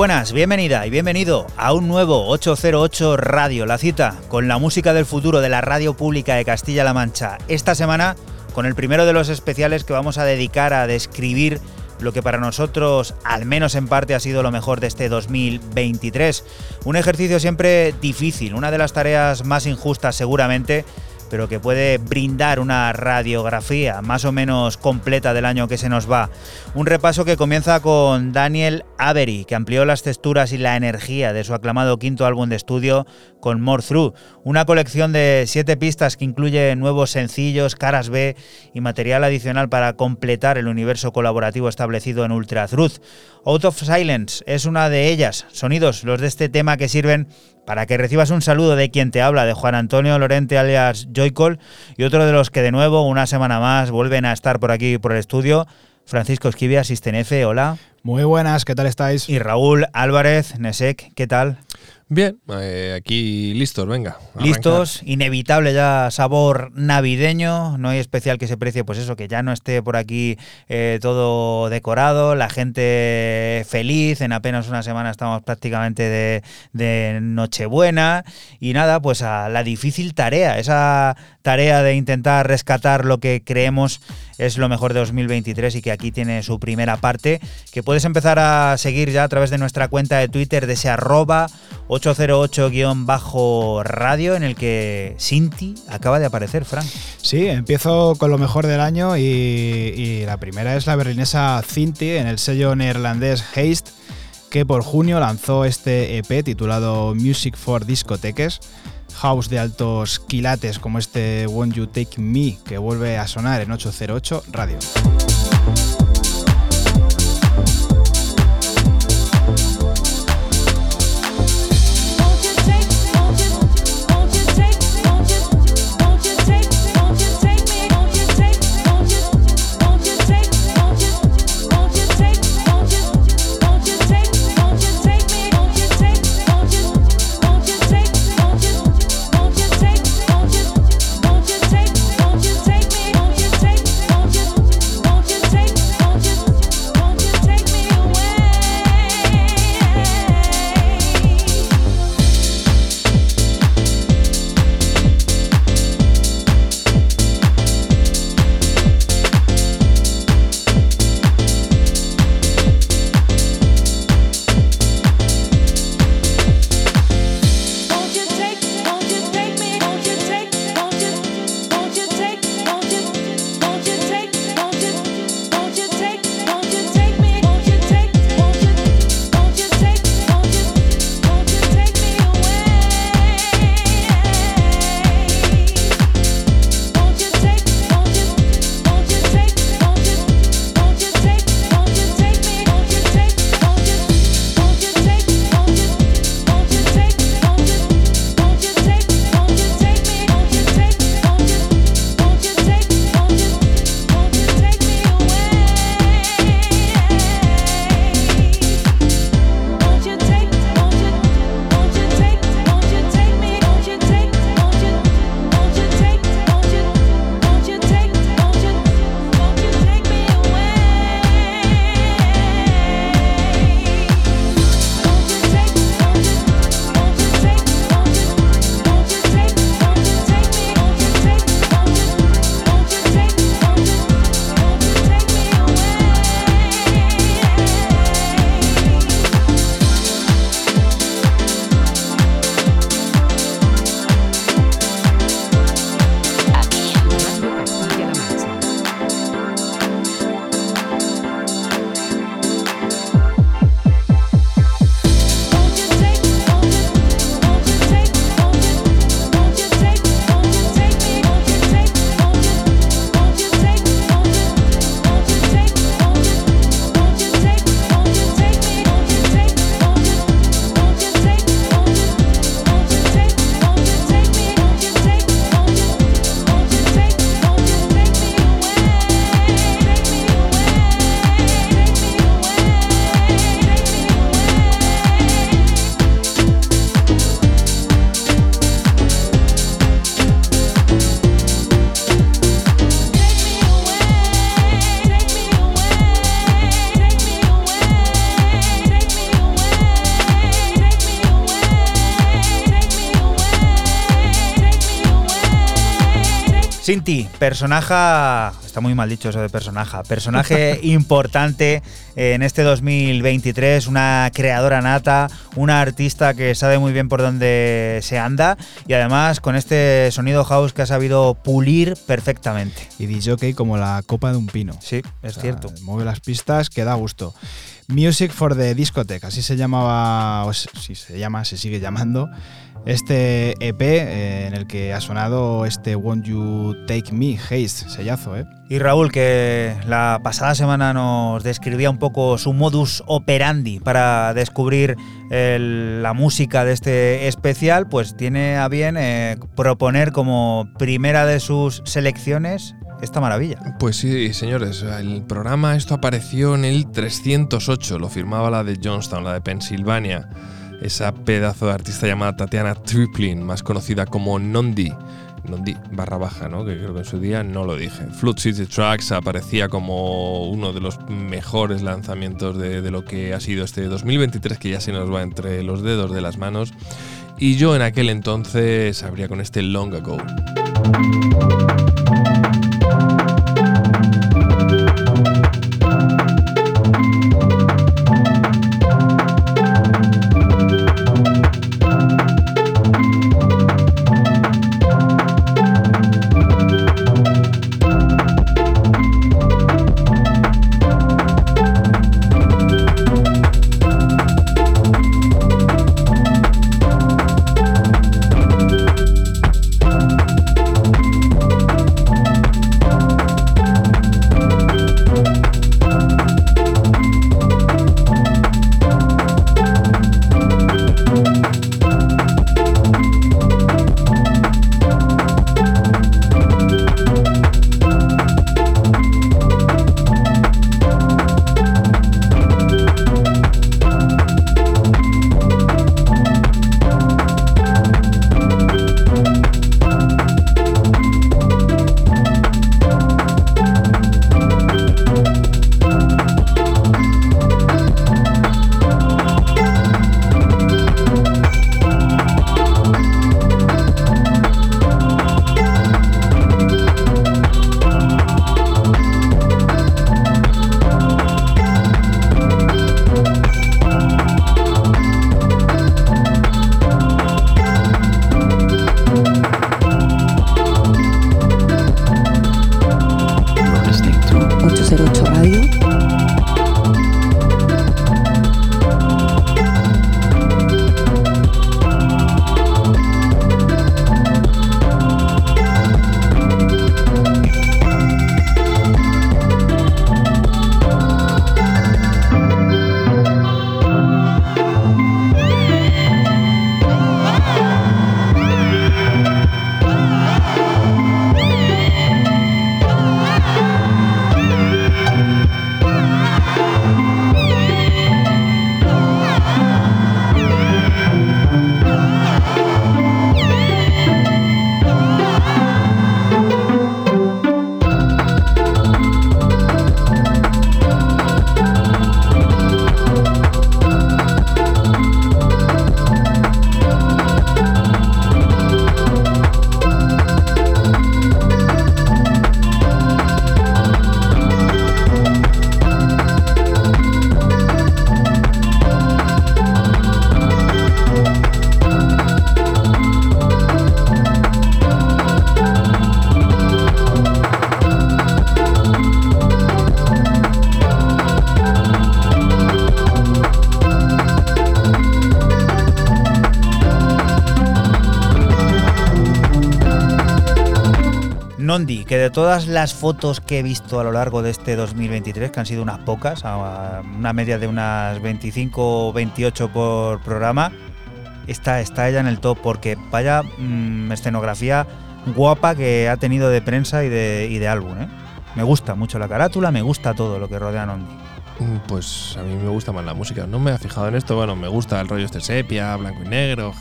Buenas, bienvenida y bienvenido a un nuevo 808 Radio, la cita con la música del futuro de la radio pública de Castilla-La Mancha. Esta semana con el primero de los especiales que vamos a dedicar a describir lo que para nosotros, al menos en parte, ha sido lo mejor de este 2023. Un ejercicio siempre difícil, una de las tareas más injustas seguramente pero que puede brindar una radiografía más o menos completa del año que se nos va. Un repaso que comienza con Daniel Avery, que amplió las texturas y la energía de su aclamado quinto álbum de estudio con More Through, una colección de siete pistas que incluye nuevos sencillos, caras B y material adicional para completar el universo colaborativo establecido en Ultra Truth. Out of Silence es una de ellas, sonidos los de este tema que sirven para que recibas un saludo de quien te habla, de Juan Antonio Lorente alias Joycol, y otro de los que de nuevo, una semana más, vuelven a estar por aquí, por el estudio, Francisco Esquivia, Sistenefe, hola. Muy buenas, ¿qué tal estáis? Y Raúl Álvarez, Nesek, ¿qué tal? Bien, eh, aquí listos, venga. Listos, inevitable ya sabor navideño, no hay especial que se precie, pues eso, que ya no esté por aquí eh, todo decorado, la gente feliz, en apenas una semana estamos prácticamente de, de Nochebuena. Y nada, pues a la difícil tarea, esa tarea de intentar rescatar lo que creemos es lo mejor de 2023 y que aquí tiene su primera parte, que puedes empezar a seguir ya a través de nuestra cuenta de Twitter de ese arroba 808-radio en el que Sinti acaba de aparecer, Frank. Sí, empiezo con lo mejor del año y, y la primera es la berlinesa Cinti en el sello neerlandés Haste que por junio lanzó este EP titulado Music for Discoteques house de altos quilates como este Won't You Take Me que vuelve a sonar en 808 Radio. Sinti, personaje, está muy mal dicho eso de personaje, personaje importante en este 2023, una creadora nata, una artista que sabe muy bien por dónde se anda y además con este sonido house que ha sabido pulir perfectamente. Y DJ como la copa de un pino. Sí, es O sea, cierto. Mueve las pistas que da gusto. Music for the Discotheque, así se llamaba, o si se llama, se sigue llamando, este EP eh, en el que ha sonado este Won't You Take Me, Haste, sellazo, ¿eh? Y Raúl, que la pasada semana nos describía un poco su modus operandi para descubrir el- la música de este especial, pues tiene a bien eh, proponer como primera de sus selecciones esta maravilla. Pues sí, señores, el programa esto apareció en el 308, lo firmaba la de Johnstown, la de Pensilvania. Esa pedazo de artista llamada Tatiana Triplin, más conocida como Nondi. Nondi barra baja, ¿no? Que creo que en su día no lo dije. Flood City Tracks aparecía como uno de los mejores lanzamientos de, de lo que ha sido este 2023, que ya se nos va entre los dedos de las manos. Y yo en aquel entonces abría con este Long Ago. Todas las fotos que he visto a lo largo de este 2023, que han sido unas pocas, una media de unas 25 o 28 por programa, está, está ella en el top, porque vaya mm, escenografía guapa que ha tenido de prensa y de, y de álbum. ¿eh? Me gusta mucho la carátula, me gusta todo lo que rodea a Nondi. Mm, Pues a mí me gusta más la música. No me he fijado en esto. Bueno, me gusta el rollo este sepia, blanco y negro,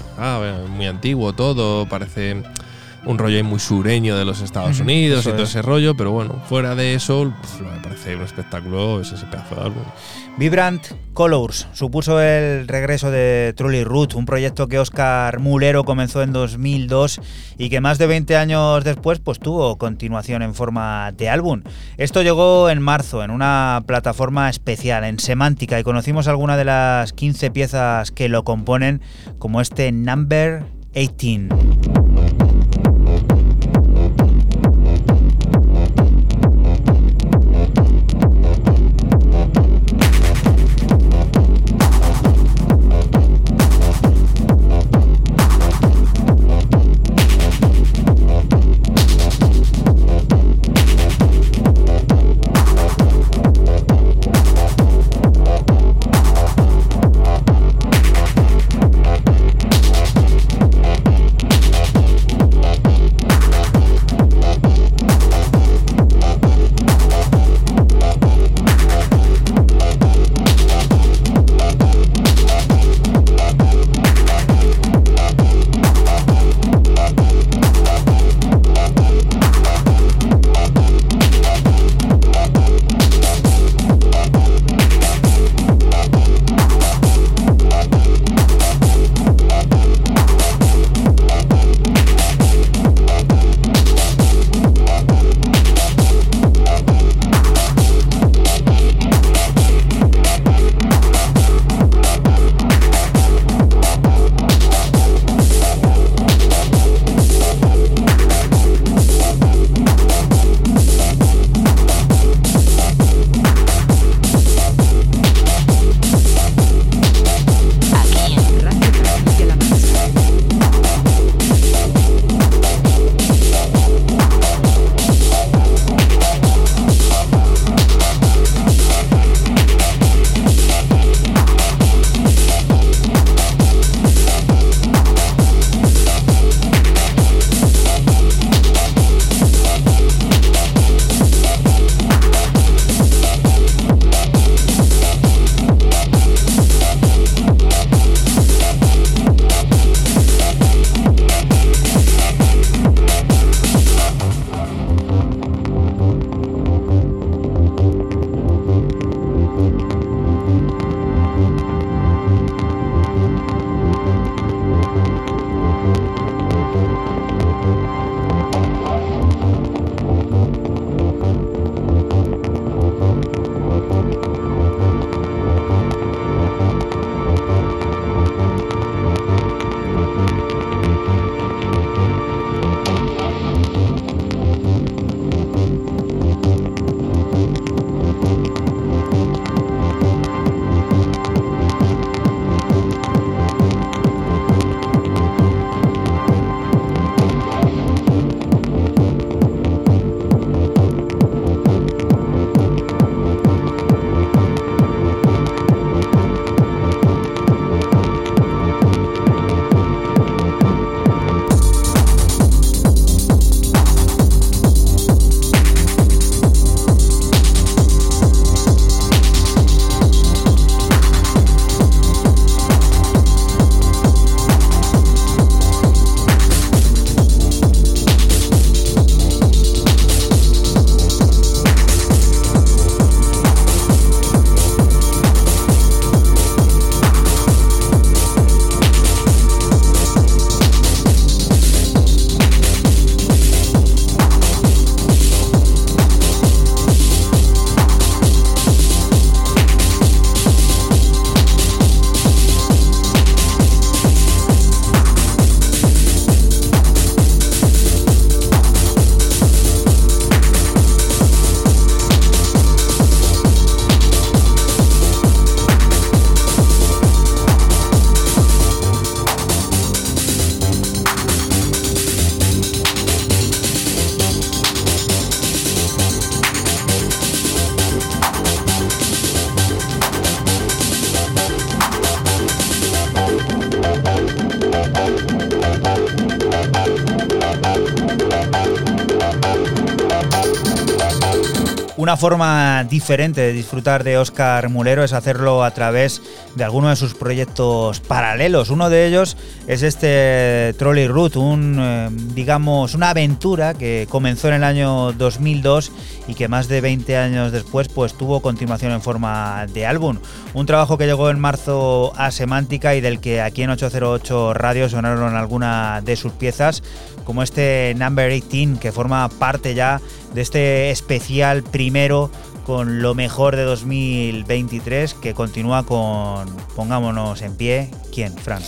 muy antiguo todo. Parece un rollo ahí muy sureño de los Estados Unidos eso y todo es. ese rollo, pero bueno, fuera de eso, me parece un espectáculo es ese pedazo de álbum. Vibrant Colors supuso el regreso de Truly Root, un proyecto que Oscar Mulero comenzó en 2002 y que más de 20 años después pues tuvo continuación en forma de álbum. Esto llegó en marzo en una plataforma especial, en Semántica, y conocimos algunas de las 15 piezas que lo componen, como este Number 18. Forma diferente de disfrutar de Oscar Mulero es hacerlo a través de alguno de sus proyectos paralelos. Uno de ellos es este Trolley Route, un, eh, digamos, una aventura que comenzó en el año 2002 y que más de 20 años después pues tuvo continuación en forma de álbum. Un trabajo que llegó en marzo a Semántica y del que aquí en 808 Radio sonaron algunas de sus piezas, como este Number 18 que forma parte ya este especial primero con lo mejor de 2023 que continúa con Pongámonos en pie. ¿Quién, Fran?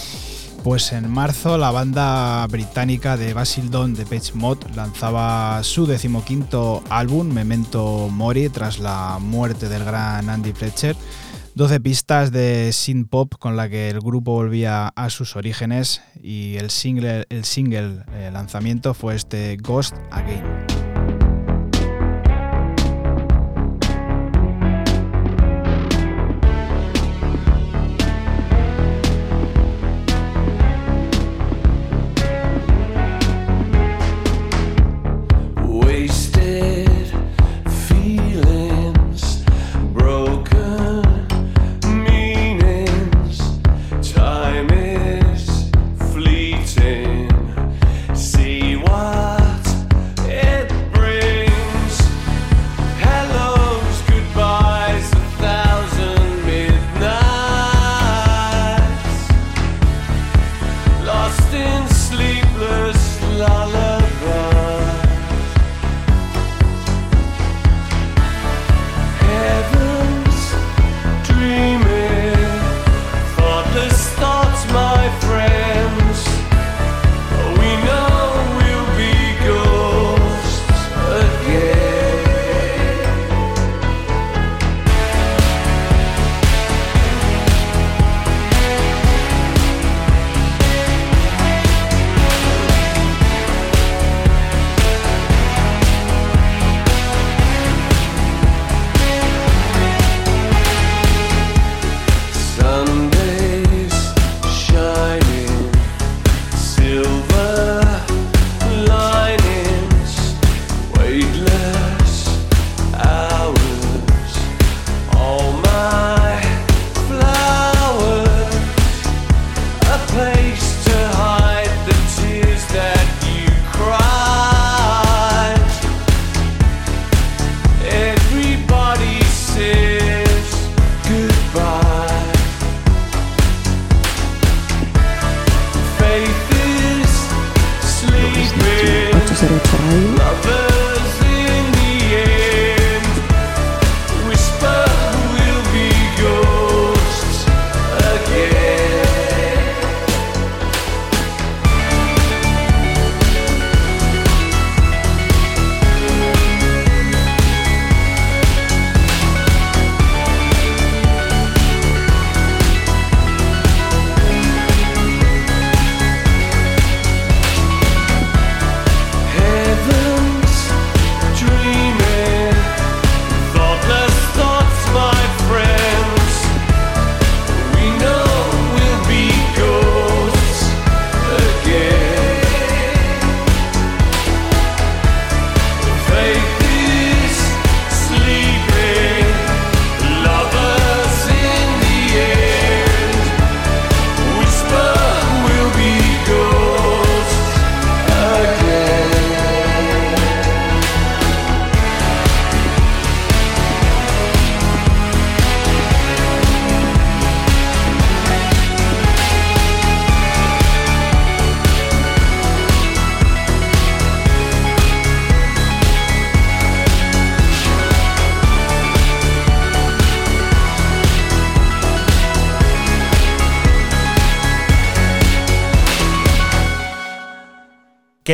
Pues en marzo la banda británica de Basildon de Page Mod lanzaba su decimoquinto álbum, Memento Mori, tras la muerte del gran Andy Fletcher. 12 pistas de synth pop con la que el grupo volvía a sus orígenes y el single, el single eh, lanzamiento fue este Ghost Again.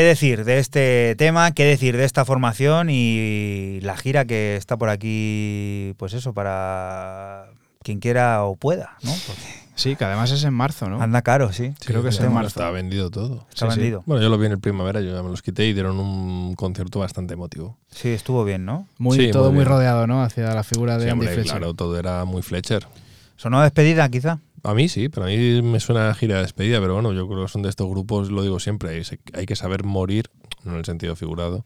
Decir de este tema? ¿Qué decir de esta formación y la gira que está por aquí? Pues eso, para quien quiera o pueda, ¿no? Porque Sí, que además es en marzo, ¿no? anda caro, sí. Creo que es en marzo. Está vendido todo. Está Sí, sí. vendido. Bueno, yo lo vi en el primavera, yo ya me los quité y dieron un concierto bastante emotivo. Sí, estuvo bien, ¿no? Muy, Sí, todo muy rodeado, ¿no? Hacia la figura de Sí, Andy hombre, Fletcher. claro, todo era muy Fletcher. ¿Sonó despedida, quizá? A mí sí, pero a mí me suena gira de despedida, pero bueno, yo creo que son de estos grupos, lo digo siempre, hay, que saber morir, no en el sentido figurado,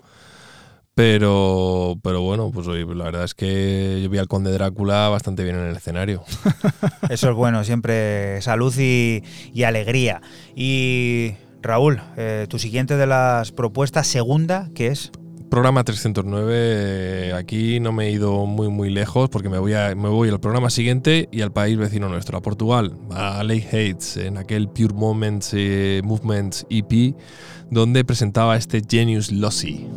Pero, pero bueno, pues oye, la verdad es que yo vi al Conde Drácula bastante bien en el escenario. Eso es bueno, siempre salud y, y alegría. Y Raúl, eh, tu siguiente de las propuestas, segunda, ¿qué es? Programa 309, eh, aquí no me he ido muy muy lejos porque me voy, me voy al programa siguiente y al país vecino nuestro, a Portugal, a Lake Hates, en aquel Pure Moments eh, EP, donde presentaba este Genius Lossy.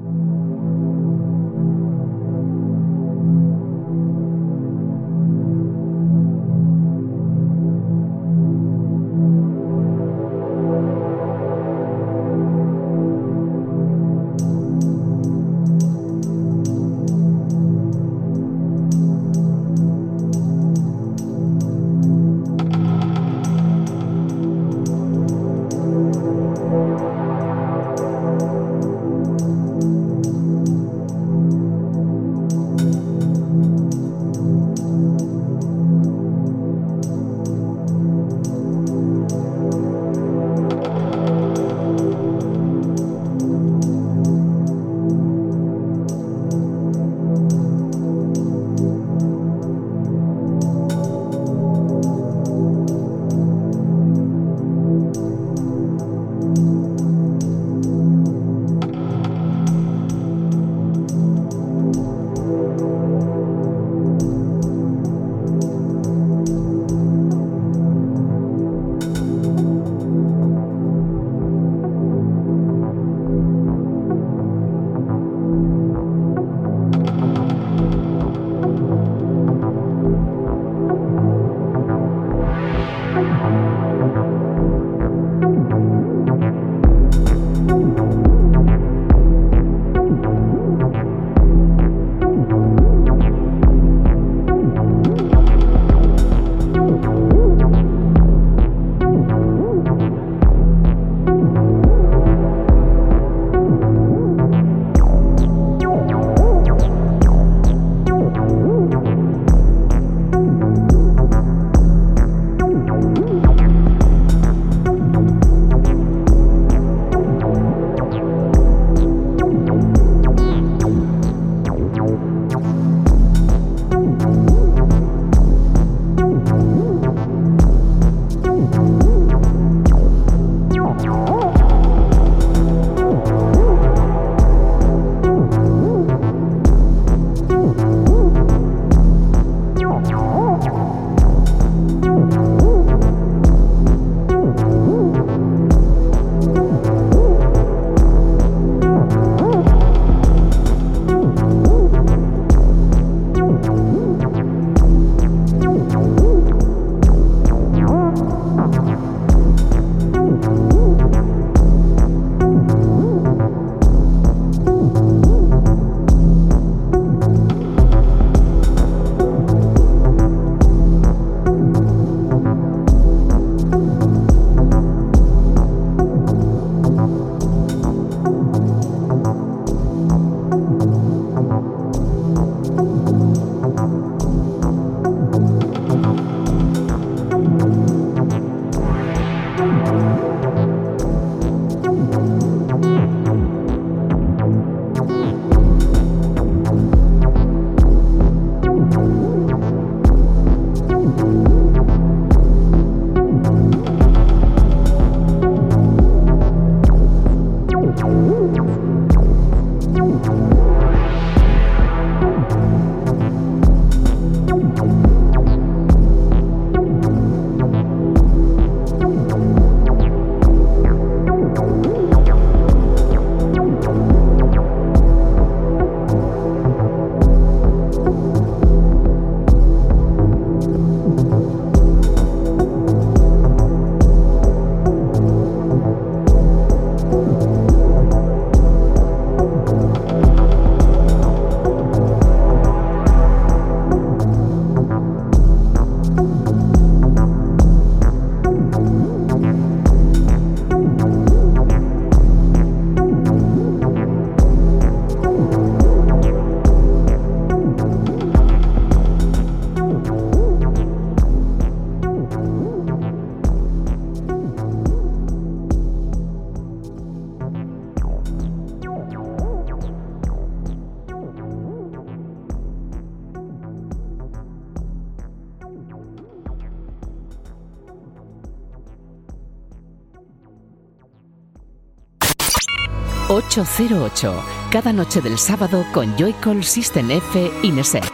808, cada noche del sábado con Joycall System F Inesec.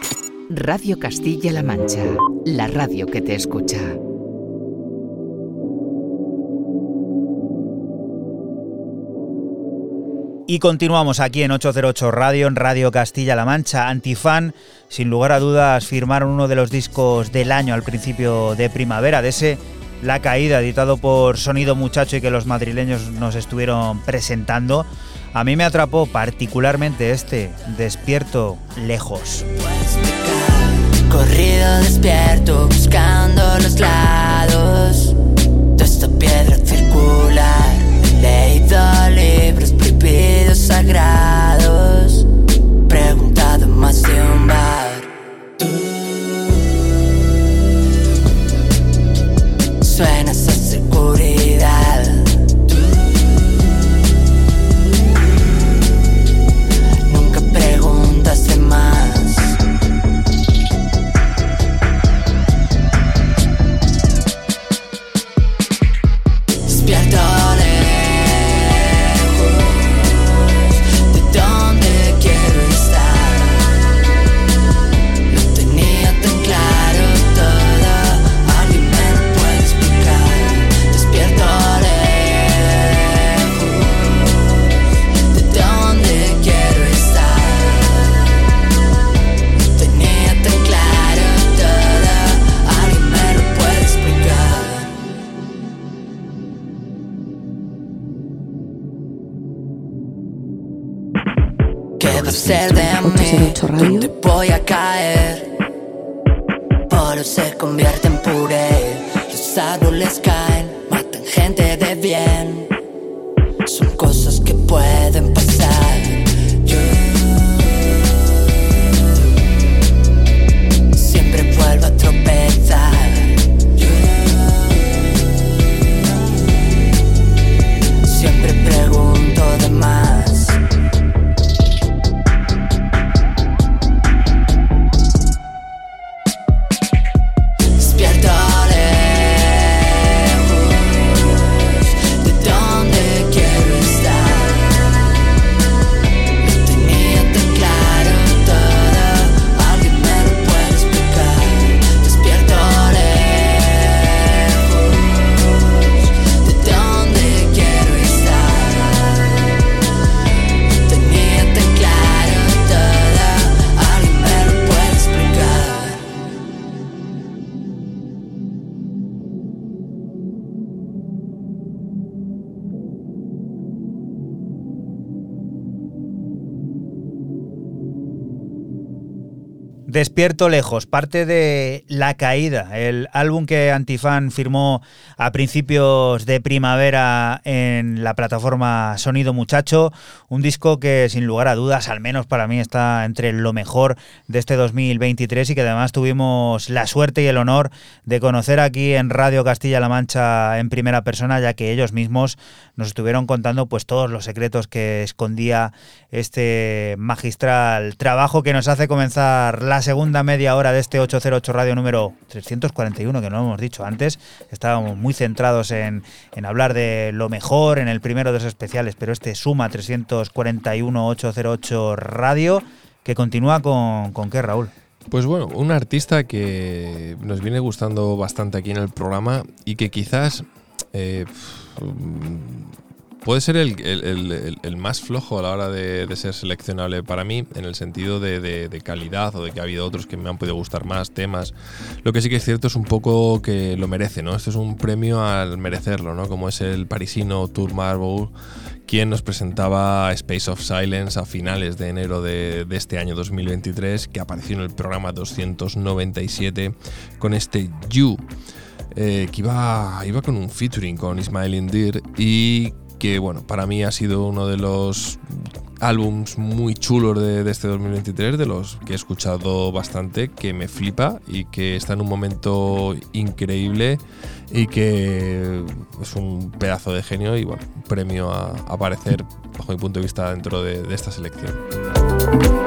Radio Castilla-La Mancha, la radio que te escucha. Y continuamos aquí en 808 Radio, en Radio Castilla-La Mancha. Antifan, sin lugar a dudas, firmaron uno de los discos del año al principio de primavera, de ese La Caída, editado por Sonido Muchacho y que los madrileños nos estuvieron presentando. A mí me atrapó particularmente este, Despierto Lejos. Corrido despierto buscando los lados de esta piedra circular. Leído libros prohibidos sagrados. 608 Te voy a caer, pero se convierte en puré. Los árboles caen, matan gente de bien. Son cosas que pueden Despierto lejos, parte de La Caída, el álbum que Antifan firmó a principios de primavera en la plataforma Sonido Muchacho, un disco que sin lugar a dudas, al menos para mí, está entre lo mejor de este 2023 y que además tuvimos la suerte y el honor de conocer aquí en Radio Castilla-La Mancha en primera persona, ya que ellos mismos nos estuvieron contando pues todos los secretos que escondía este magistral trabajo que nos hace comenzar la segunda media hora de este 808 Radio número 341, que no lo hemos dicho antes. Estábamos muy centrados en, en hablar de lo mejor en el primero de los especiales, pero este suma 341 808 Radio, que continúa con, con qué, Raúl. Pues bueno, un artista que nos viene gustando bastante aquí en el programa y que quizás eh, puede ser el, más flojo a la hora de, ser seleccionable para mí, en el sentido de, calidad o de que ha habido otros que me han podido gustar más temas. Lo que sí que es cierto es un poco que lo merece, ¿no? Esto es un premio al merecerlo, ¿no? Como es el parisino Tour Marble, quien nos presentaba Space of Silence a finales de enero de, este año 2023, que apareció en el programa 297 con este You eh, que iba, iba con un featuring con Ismael Indir y que bueno, para mí ha sido uno de los álbums muy chulos de, este 2023, de los que he escuchado bastante, que me flipa y que está en un momento increíble y que es un pedazo de genio y bueno, premio a, aparecer bajo mi punto de vista dentro de- de esta selección.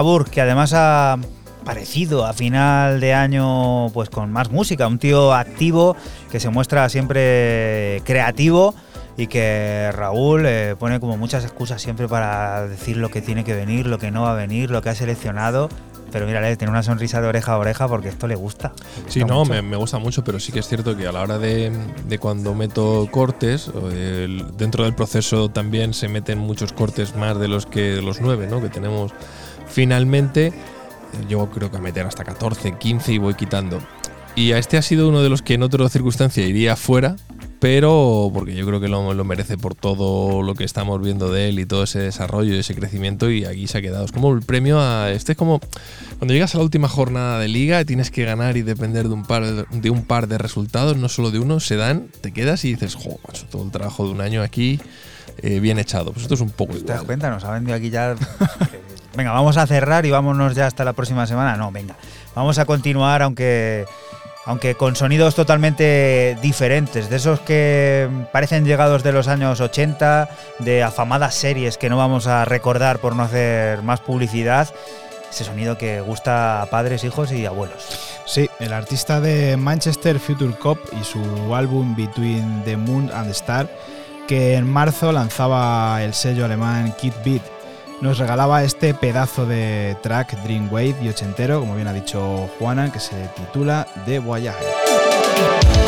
Mabur, que además ha parecido a final de año pues con más música, un tío activo que se muestra siempre creativo y que Raúl eh, pone como muchas excusas siempre para decir lo que tiene que venir, lo que no va a venir, lo que ha seleccionado. Pero mírale, tiene una sonrisa de oreja a oreja porque esto le gusta. le Sí, gusta no, me, me gusta mucho, pero sí que es cierto que a la hora de, de cuando meto cortes, el- dentro del proceso también se meten muchos cortes más de los que los nueve, ¿no? Que tenemos finalmente. Yo creo que a meter hasta 14, 15 y voy quitando. Y a este ha sido uno de los que en otra circunstancia iría fuera, pero porque yo creo que lo, lo merece por todo lo que estamos viendo de él y todo ese desarrollo y ese crecimiento y aquí se ha quedado. Es como el premio a... Este es como cuando llegas a la última jornada de liga tienes que ganar y depender de un par de, un par de resultados, no solo de uno, se dan, te quedas y dices, jo, macho, todo el trabajo de un año aquí eh, bien echado. Pues esto es un poco ¿Te das cuenta? Nos ha vendido aquí ya. venga, vamos a cerrar y vámonos ya hasta la próxima semana. No, venga. Vamos a continuar, aunque, aunque con sonidos totalmente diferentes. De esos que parecen llegados de los años 80, de afamadas series que no vamos a recordar por no hacer más publicidad. Ese sonido que gusta a padres, hijos y abuelos. Sí, el artista de Manchester Future Cop y su álbum Between the Moon and the Star, que en marzo lanzaba el sello alemán Kid Beat, nos regalaba este pedazo de track Dreamwave y ochentero, como bien ha dicho Juana, que se titula The Voyage.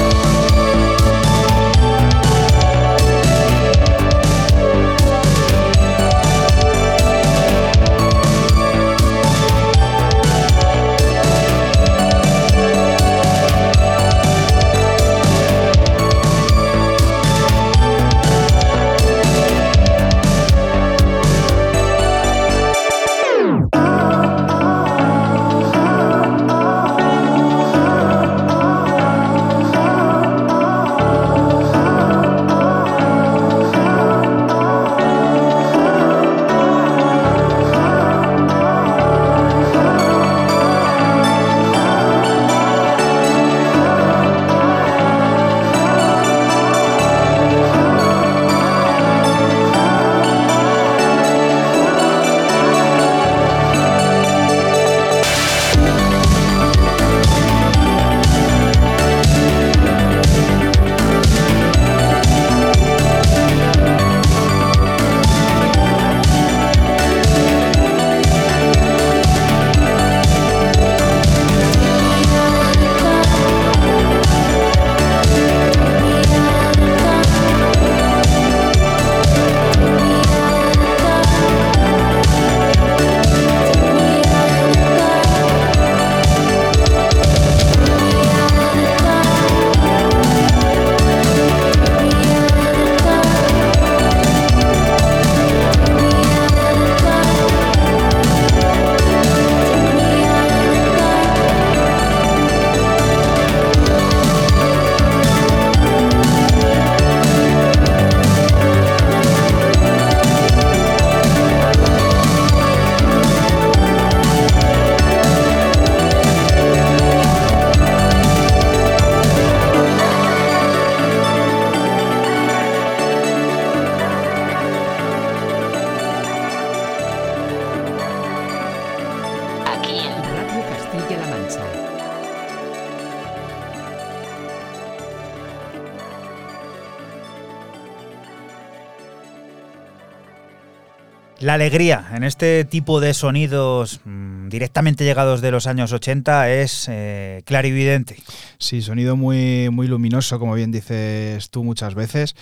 Alegría en este tipo de sonidos mm, directamente llegados de los años 80 es eh, clarividente. Sí, sonido muy, muy luminoso, como bien dices tú muchas veces.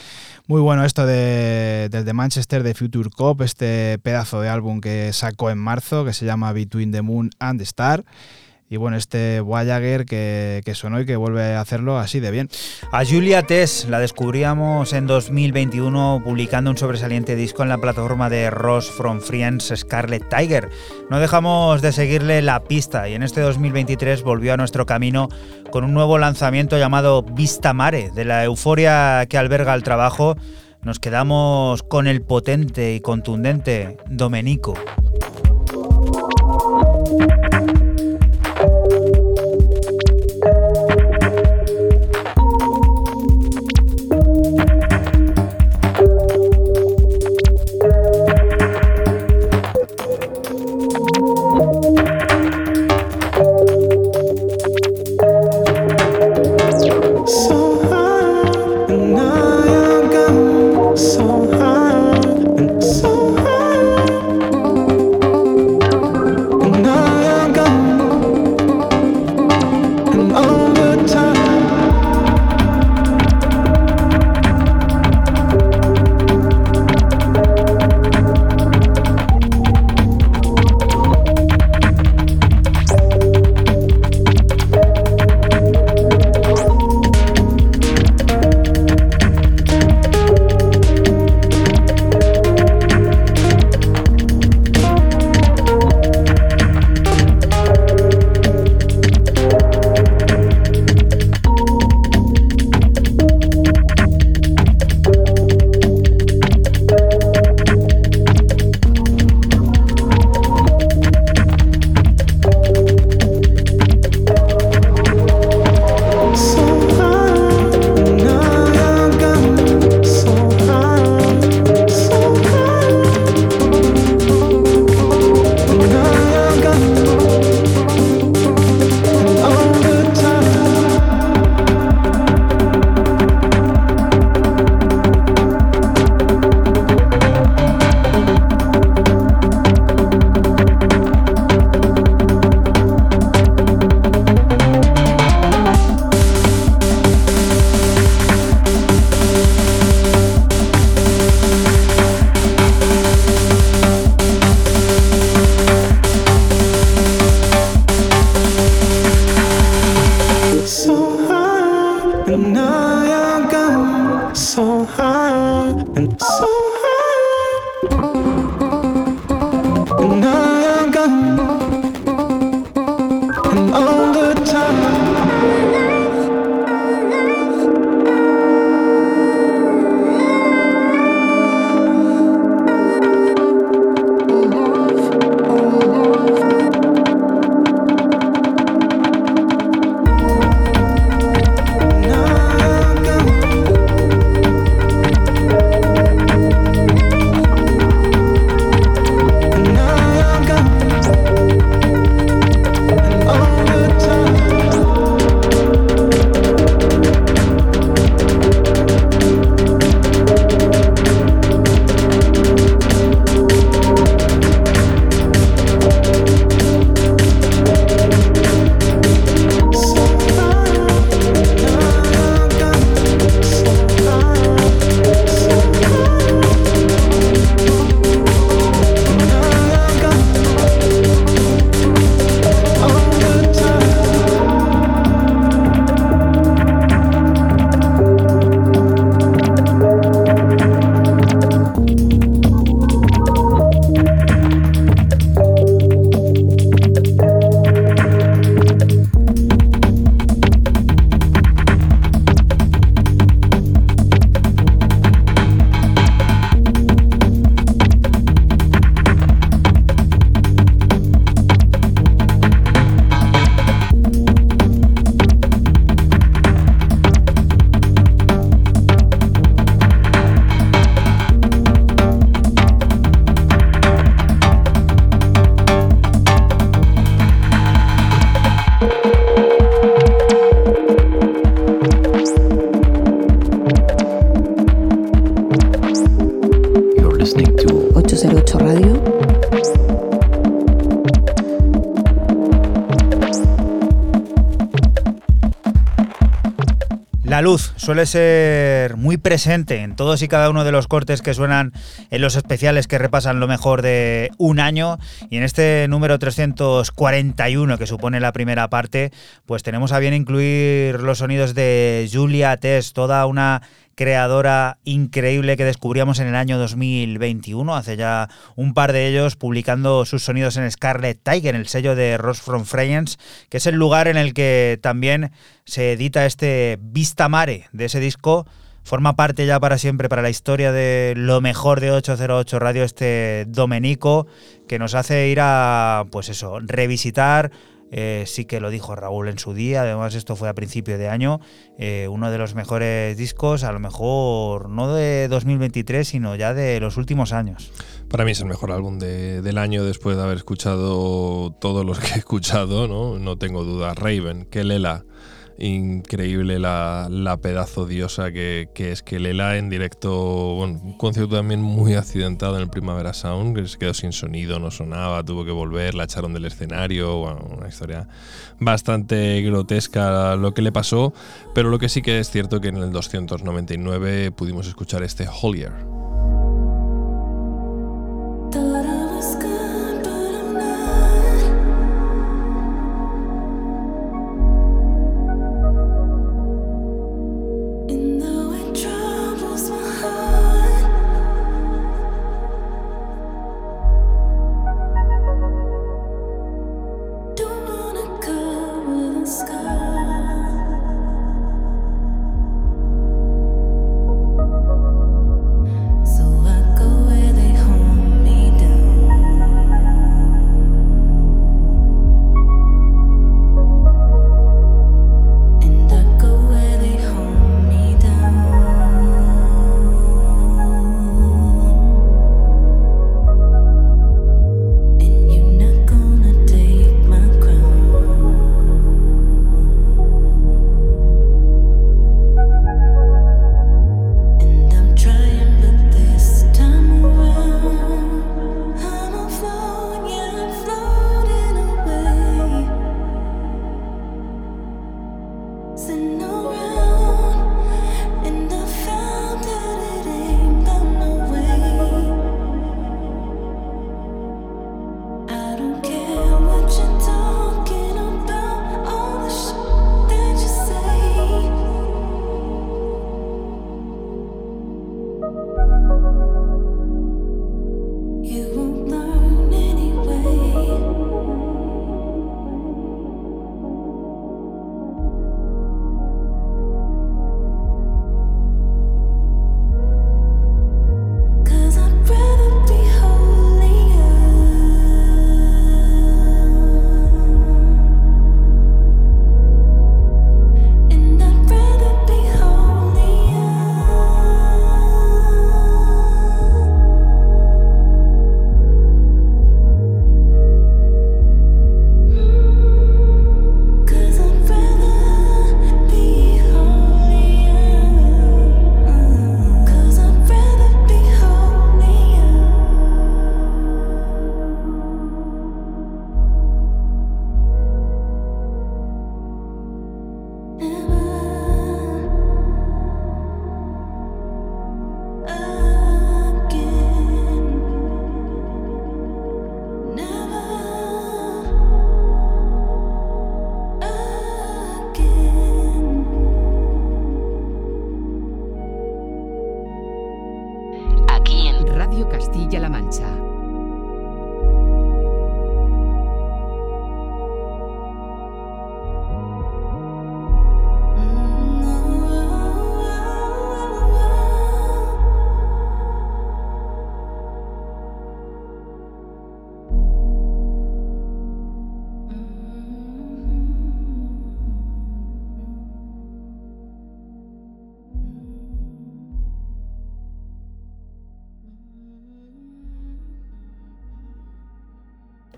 Muy bueno esto de, del de Manchester de Future Cop, este pedazo de álbum que sacó en marzo, que se llama Between the Moon and the Star. Y bueno, este Voyager que, que sonó y que vuelve a hacerlo así de bien. A Julia Tess la descubríamos en 2021 publicando un sobresaliente disco en la plataforma de Ross from Friends Scarlet Tiger. No dejamos de seguirle la pista y en este 2023 volvió a nuestro camino con un nuevo lanzamiento llamado Vista Mare. De la euforia que alberga el trabajo, nos quedamos con el potente y contundente Domenico. Suele ser muy presente en todos y cada uno de los cortes que suenan en los especiales que repasan lo mejor de un año. Y en este número 341 que supone la primera parte pues tenemos a bien incluir los sonidos de Julia Tess, toda una creadora increíble que descubríamos en el año 2021, hace ya un par de ellos, publicando sus sonidos en Scarlet Tiger, el sello de Ross from Friends, que es el lugar en el que también se edita este Vista Mare de ese disco. Forma parte ya para siempre, para la historia de lo mejor de 808 Radio, este Domenico, que nos hace ir a, pues eso, revisitar eh, sí que lo dijo Raúl en su día, además esto fue a principio de año, eh, uno de los mejores discos, a lo mejor no de 2023, sino ya de los últimos años. Para mí es el mejor álbum de- del año después de haber escuchado todos los que he escuchado, ¿no? No tengo duda. Raven, Kelela, increíble la, la pedazo diosa que, que es Kelela en directo. Bueno, un concierto también muy accidentado en el Primavera Sound, que se quedó sin sonido, no sonaba, tuvo que volver, la echaron del escenario. Una historia bastante grotesca lo que le pasó, pero lo que sí que es cierto que en el 299 pudimos escuchar este Holier.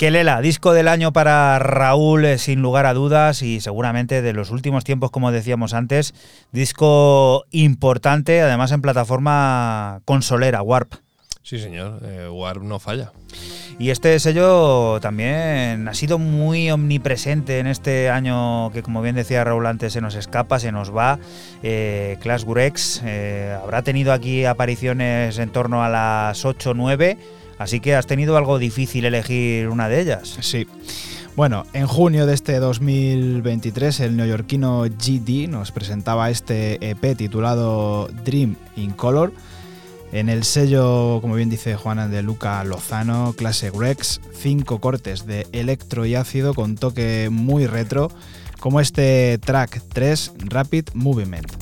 Kelela, disco del año para Raúl, eh, sin lugar a dudas, y seguramente de los últimos tiempos, como decíamos antes, disco importante, además en plataforma consolera, Warp. Sí, señor, eh, Warp no falla. Y este sello también ha sido muy omnipresente en este año que, como bien decía Raúl antes, se nos escapa, se nos va. Eh, Class Gurex eh, habrá tenido aquí apariciones en torno a las 8 o 9, así que has tenido algo difícil elegir una de ellas. Sí. Bueno, en junio de este 2023 el neoyorquino GD nos presentaba este EP titulado Dream in Color. En el sello, como bien dice Juana de Luca Lozano, clase Rex, cinco cortes de electro y ácido con toque muy retro, como este track 3 Rapid Movement.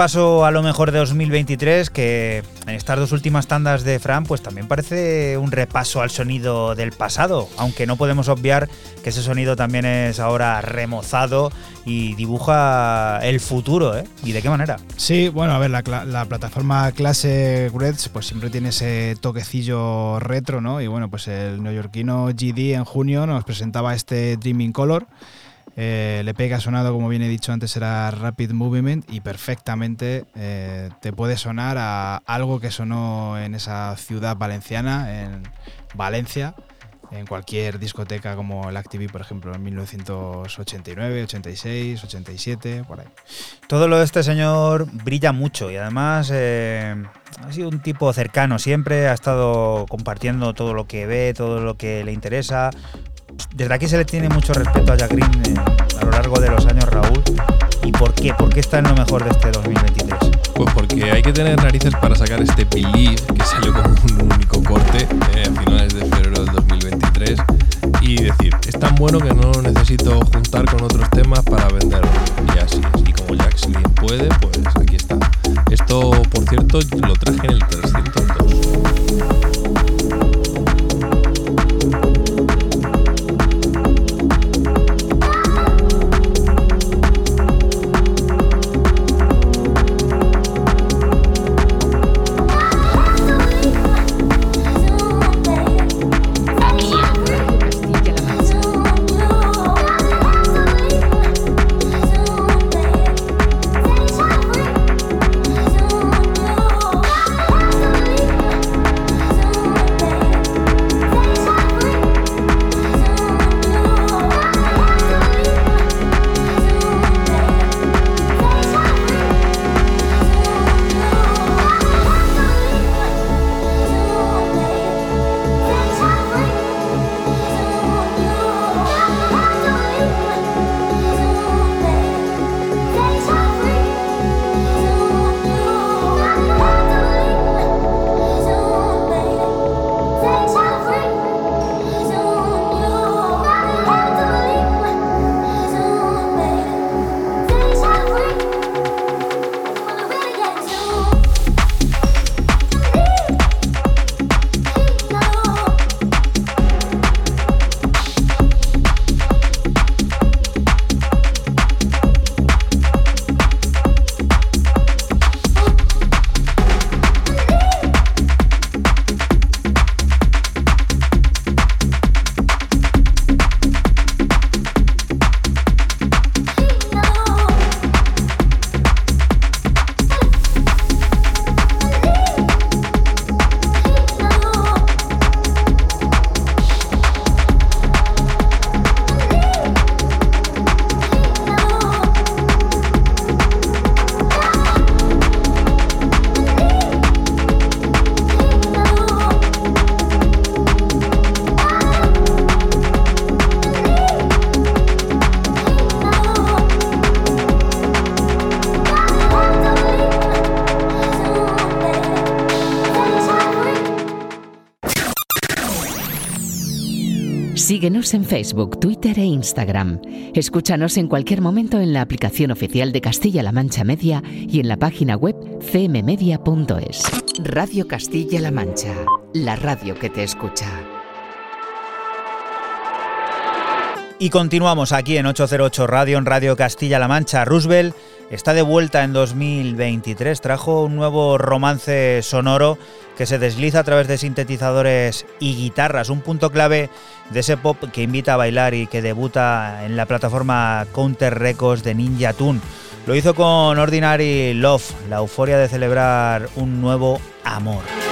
Repaso a lo mejor de 2023 que en estas dos últimas tandas de Fran pues también parece un repaso al sonido del pasado, aunque no podemos obviar que ese sonido también es ahora remozado y dibuja el futuro, ¿eh? ¿Y de qué manera? Sí, bueno, a ver, la, plataforma clase Grets pues siempre tiene ese toquecillo retro, ¿no? Y bueno, pues el neoyorquino GD en junio nos presentaba este Dreaming Color. Eh, que ha sonado, como bien he dicho antes, era Rapid Movement y perfectamente eh, te puede sonar a algo que sonó en esa ciudad valenciana, en Valencia, en cualquier discoteca como el Activi, por ejemplo, en 1989, 86, 87, por ahí. Todo lo de este señor brilla mucho y además eh, ha sido un tipo cercano siempre, ha estado compartiendo todo lo que ve, todo lo que le interesa. Desde aquí se le tiene mucho respeto a Green eh, a lo largo de los años, Raúl. ¿Y por qué? ¿Por qué está en lo mejor de este 2023? Pues porque hay que tener narices para sacar este Believe que salió como un único corte eh, a finales de febrero del 2023 y decir, es tan bueno que no necesito juntar con otros temas para venderlo. Y así es. Y como puede, pues aquí está. Esto, por cierto, lo traje en el 302. Síguenos en Facebook, Twitter e Instagram. Escúchanos en cualquier momento en la aplicación oficial de Castilla-La Mancha Media y en la página web cmmedia.es. Radio Castilla-La Mancha, la radio que te escucha. Y continuamos aquí en 808 Radio, en Radio Castilla-La Mancha. Roosevelt está de vuelta en 2023. Trajo un nuevo romance sonoro que se desliza a través de sintetizadores y guitarras. Un punto clave de ese pop que invita a bailar y que debuta en la plataforma Counter Records de Ninja Tune. Lo hizo con Ordinary Love, la euforia de celebrar un nuevo amor.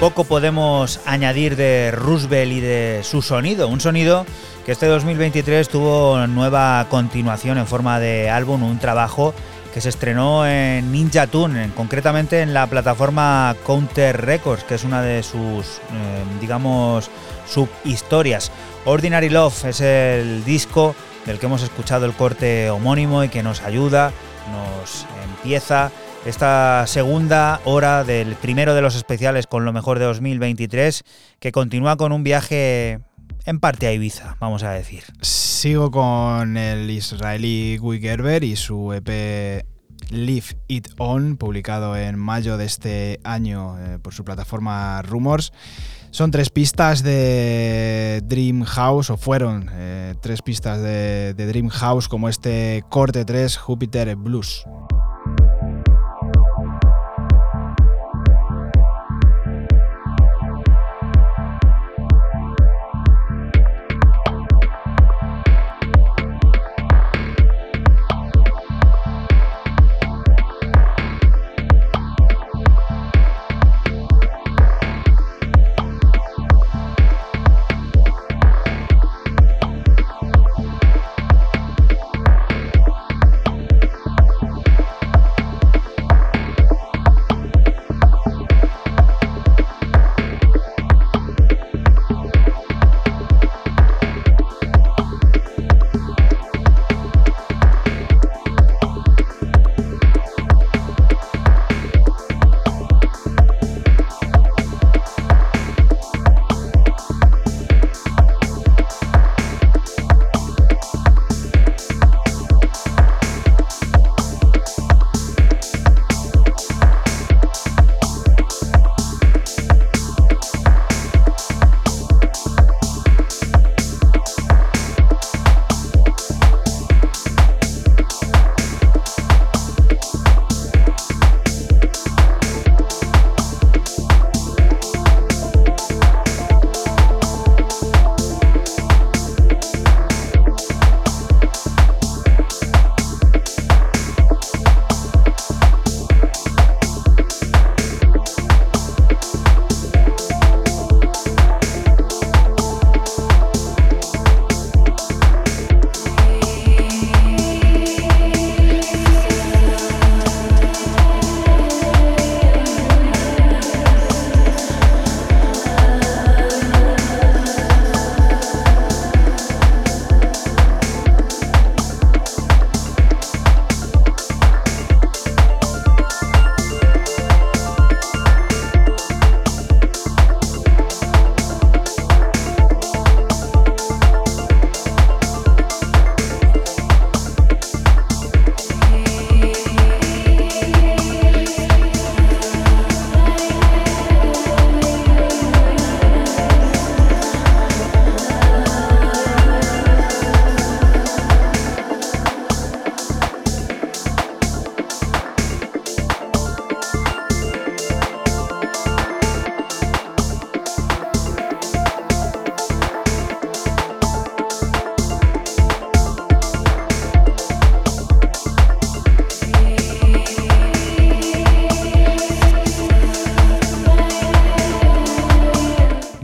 Poco podemos añadir de Roosevelt y de su sonido. Un sonido que este 2023 tuvo nueva continuación en forma de álbum, un trabajo que se estrenó en Ninja Tune, en- concretamente en la plataforma Counter Records, que es una de sus, eh, digamos, subhistorias. Ordinary Love es el disco del que hemos escuchado el corte homónimo y que nos ayuda, nos empieza esta segunda hora del primero de los especiales con lo mejor de 2023, que continúa con un viaje en parte a Ibiza, vamos a decir. Sigo con el israelí Guy Gerber y su EP Leave It On, publicado en mayo de este año eh, por su plataforma Rumors. Son tres pistas de Dream House, o fueron eh, tres pistas de, de Dream House, como este corte 3 Jupiter Blues.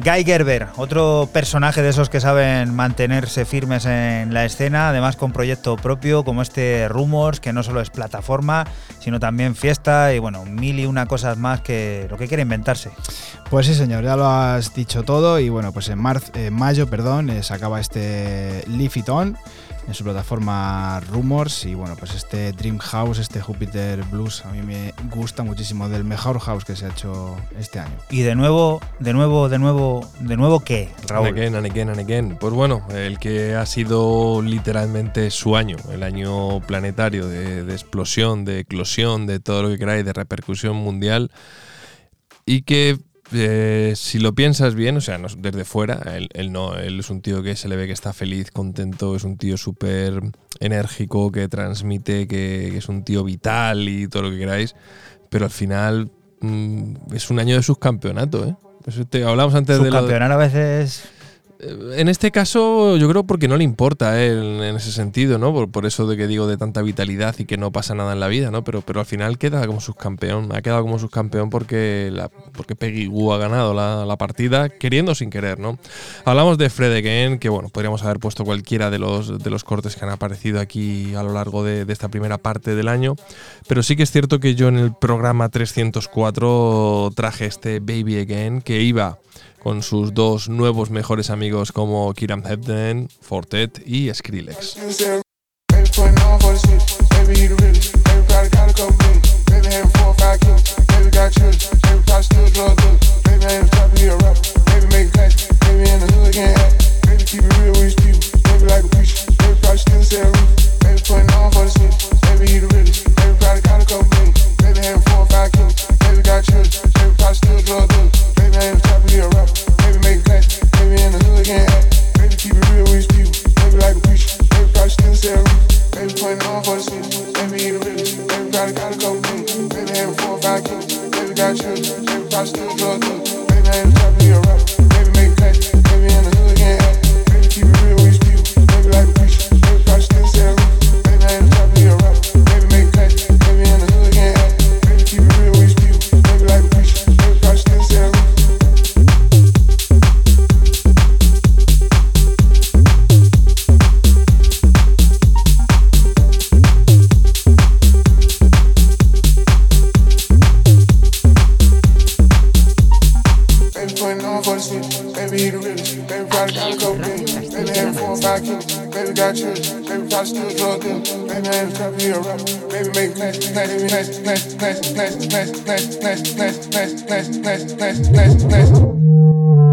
Guy Gerber, otro personaje de esos que saben mantenerse firmes en la escena, además con proyecto propio como este Rumors, que no solo es plataforma, sino también fiesta y bueno, mil y una cosas más que lo que quiere inventarse. Pues sí, señor, ya lo has dicho todo. Y bueno, pues en, mayo, perdón, eh, se acaba este Leaf It On en su plataforma Rumors. Y bueno, pues este Dream House, este Jupiter Blues, a mí me gusta muchísimo, del mejor house que se ha hecho este año. Y de nuevo, de nuevo, de nuevo, de nuevo, ¿qué, And Raúl? again, and again, and again. Pues bueno, el que ha sido literalmente su año, el año planetario de, de explosión, de eclosión, de todo lo que queráis, de repercusión mundial. Y que eh, si lo piensas bien, o sea, no- desde fuera, él, él no, él es un tío que se le ve que está feliz, contento, es un tío súper enérgico, que transmite, que, que es un tío vital y todo lo que queráis. Pero al final mm, es un año de subcampeonato, ¿eh? Eso te, hablamos antes de Subcampeonar a veces En este caso, yo creo porque no le importa él en ese sentido, ¿no? Por, eso de que digo de tanta vitalidad y que no pasa nada en la vida, ¿no? Pero, pero al final queda como subcampeón. Ha quedado como subcampeón porque, porque Peggy Gu ha ganado la, la partida, queriendo sin querer, ¿no? Hablamos de Fred Again, que bueno, podríamos haber puesto cualquiera de los, de los cortes que han aparecido aquí a lo largo de, de esta primera parte del año. Pero sí que es cierto que yo en el programa 304 traje este Baby Again, que iba con sus dos nuevos mejores amigos como Kiram Hebden, Fortet y Skrillex. bless, bless, bless, bless, bless, bless.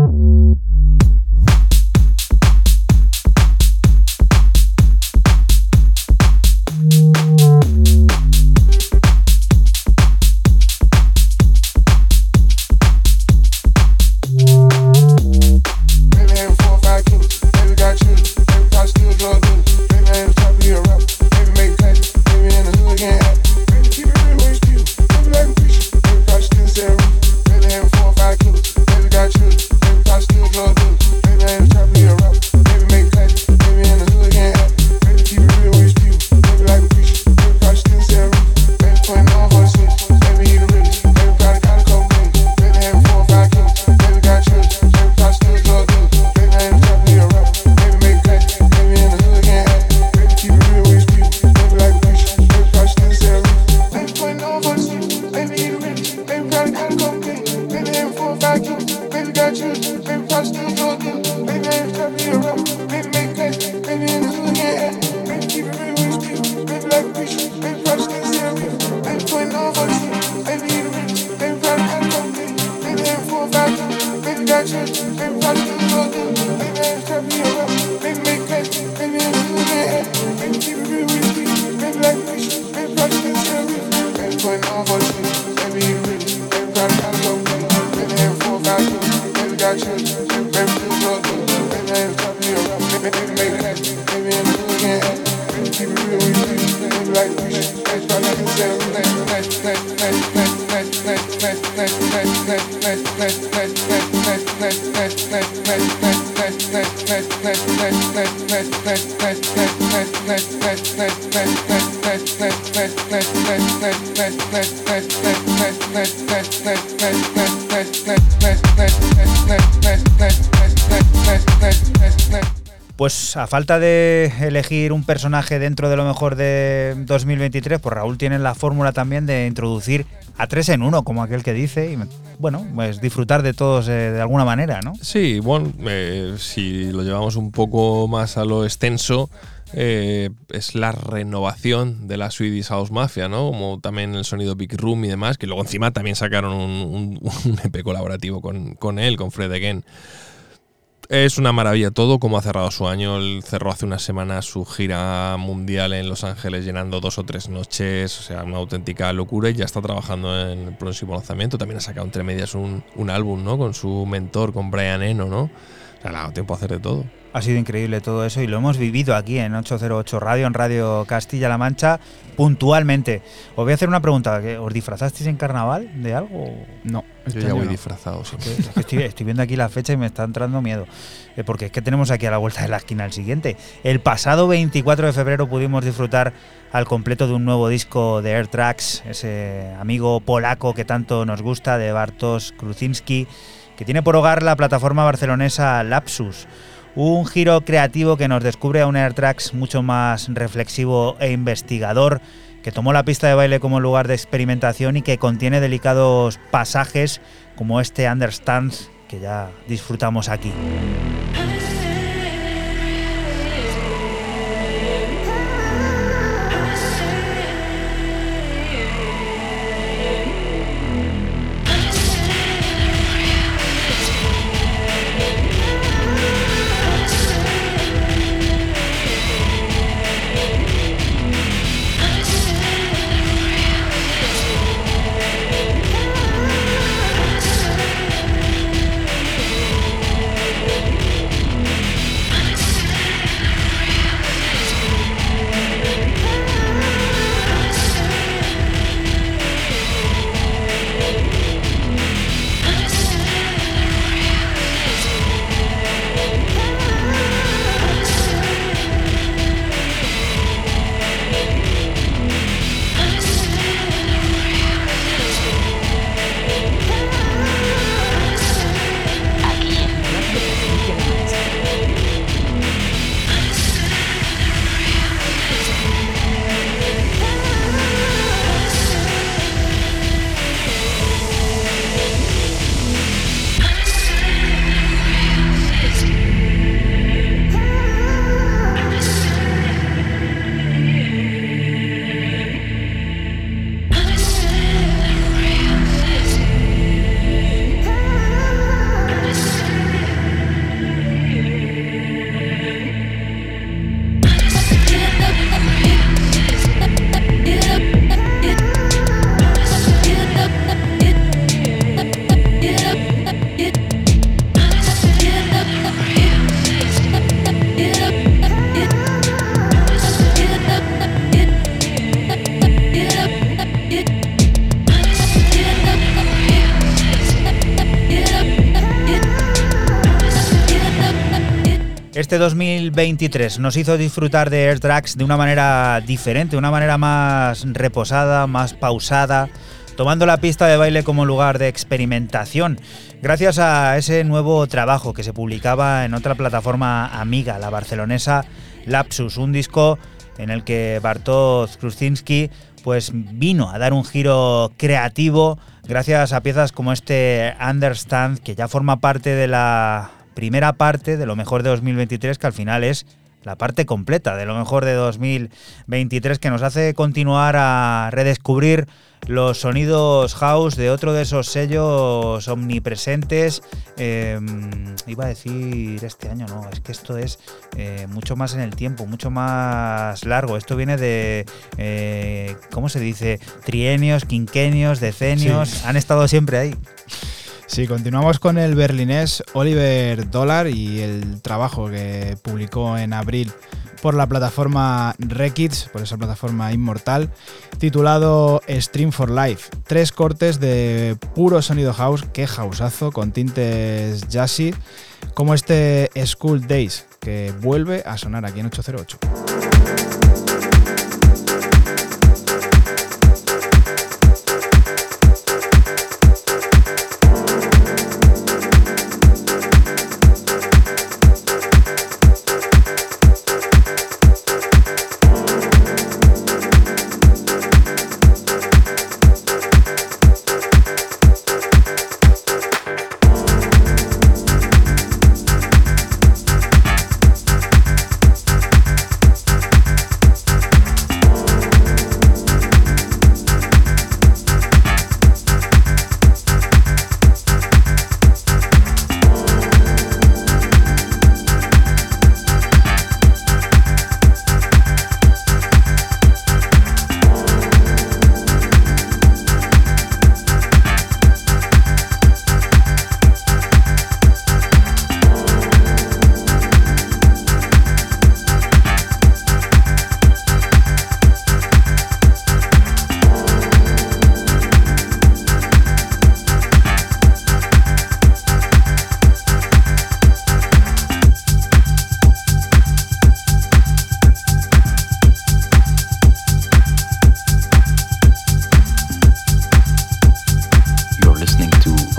Pues a falta de elegir un personaje dentro de lo mejor de 2023, pues Raúl tiene la fórmula también de introducir a tres en uno, como aquel que dice, y bueno, pues disfrutar de todos eh, de alguna manera, ¿no? Sí, bueno, eh, si lo llevamos un poco más a lo extenso, eh, es la renovación de la Swedish House Mafia, ¿no? Como también el sonido Big Room y demás, que luego encima también sacaron un, un- un EP colaborativo con, con él, con Fred Again. Es una maravilla todo, como ha cerrado su año. Él cerró hace unas semanas su gira mundial en Los Ángeles, llenando dos o tres noches, o sea, una auténtica locura. Y ya está trabajando en el próximo lanzamiento. También ha sacado entre medias un, un álbum, ¿no? Con su mentor, con Brian Eno, ¿no? O sea, le ha dado tiempo a hacer de todo. Ha sido increíble todo eso y lo hemos vivido aquí en 808 Radio, en Radio Castilla-La Mancha, puntualmente. Os voy a hacer una pregunta. ¿que ¿Os disfrazasteis en carnaval de algo? No, Yo este ya año voy no. disfrazado, sí. Es que estoy, estoy viendo aquí la fecha y me está entrando miedo. Eh, porque es que tenemos aquí a la vuelta de la esquina el siguiente. El pasado 24 de febrero pudimos disfrutar al completo de un nuevo disco de Air Tracks, ese amigo polaco que tanto nos gusta, de Bartosz Krucinski, que tiene por hogar la plataforma barcelonesa Lapsus. Un giro creativo que nos descubre a un Air Tracks mucho más reflexivo e investigador, que tomó la pista de baile como lugar de experimentación y que contiene delicados pasajes como este Understand que ya disfrutamos aquí. 2023 nos hizo disfrutar de Air Tracks de una manera diferente, una manera más reposada, más pausada, tomando la pista de baile como lugar de experimentación, gracias a ese nuevo trabajo que se publicaba en otra plataforma amiga, la barcelonesa Lapsus, un disco en el que Bartosz Kruszynski pues vino a dar un giro creativo gracias a piezas como este Understand que ya forma parte de la primera parte de lo mejor de 2023 que al final es la parte completa de lo mejor de 2023 que nos hace continuar a redescubrir los sonidos house de otro de esos sellos omnipresentes. eh, iba a decir este año, no, es que esto es eh, mucho más en el tiempo, mucho más largo. Esto viene de, eh, ¿cómo se dice? Trienios, quinquenios, decenios. Sí. Han estado siempre ahí. Sí, continuamos con el berlinés Oliver Dollar y el trabajo que publicó en abril por la plataforma Rekids, por esa plataforma inmortal, titulado Stream for Life. Tres cortes de puro sonido house, que houseazo, con tintes jazzy, como este School Days, que vuelve a sonar aquí en 808.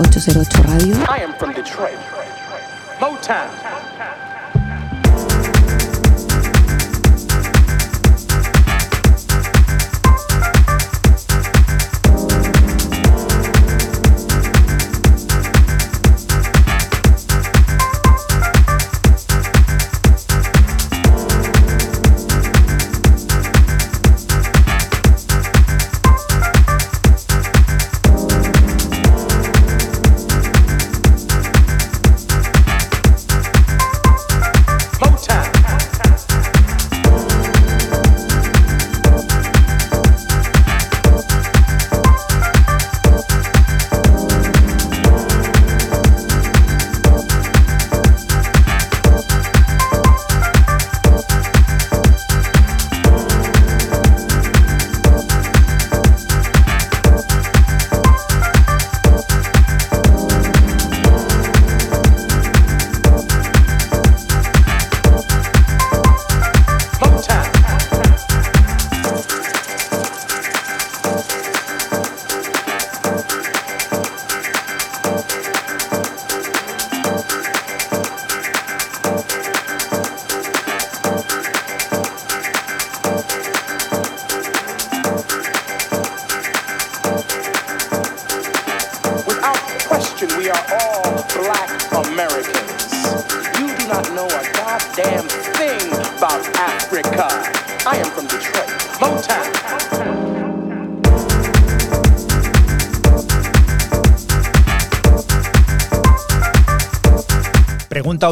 808 Radio. I am from Detroit. Motown.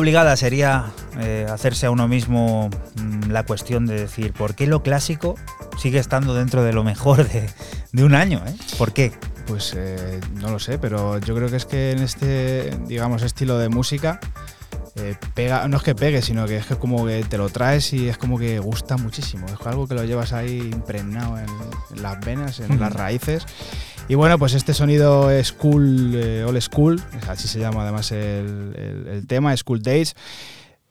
Obligada sería eh, hacerse a uno mismo mm, la cuestión de decir, ¿por qué lo clásico sigue estando dentro de lo mejor de, de un año? eh? ¿Por qué? Pues eh, no lo sé, pero yo creo que es que en este, digamos, estilo de música eh, pega, no es que pegue, sino que es que como que te lo traes y es como que gusta muchísimo. Es algo que lo llevas ahí impregnado en, en las venas, en las raíces. Y bueno, pues este sonido School, eh, All School, así se llama además el, el- el tema, School Days.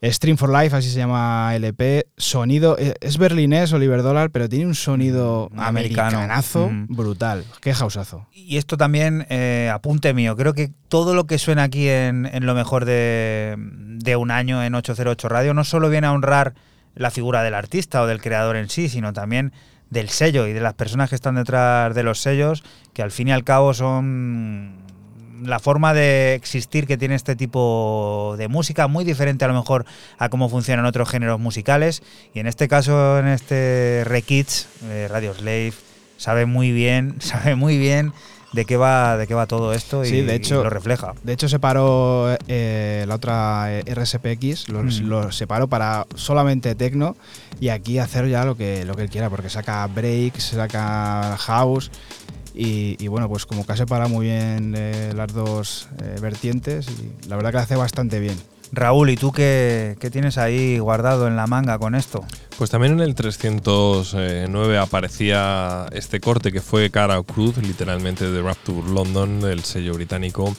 Stream for Life, así se llama LP. Sonido, eh, es berlinés, Oliver Dollar, pero tiene un sonido Mm, americano. americanazo Mm. brutal. Qué houseazo. Y esto también, eh, apunte mío, creo que todo lo que suena aquí en, en lo mejor de, de un año en 808 Radio no solo viene a honrar la figura del artista o del creador en sí, sino también del sello y de las personas que están detrás de los sellos, que al fin y al cabo son la forma de existir que tiene este tipo de música, muy diferente a lo mejor a cómo funcionan otros géneros musicales. Y en este caso, en este Rekids, eh, Radio Slave, sabe muy bien, sabe muy bien de qué va, de qué va todo esto y, Sí, de hecho- y lo refleja. De hecho, separó eh, la otra eh, RSPX, lo, Mm. lo separó para solamente techno y aquí hacer ya lo que, lo que él quiera, porque saca breaks, saca house y, y bueno, pues como que ha separado muy bien eh, las dos eh, vertientes y la verdad que lo hace bastante bien. Raúl, ¿y tú qué, qué tienes ahí guardado en la manga con esto? Pues también en el 309 aparecía este corte que fue cara o cruz, literalmente de Rapture London, el sello británico,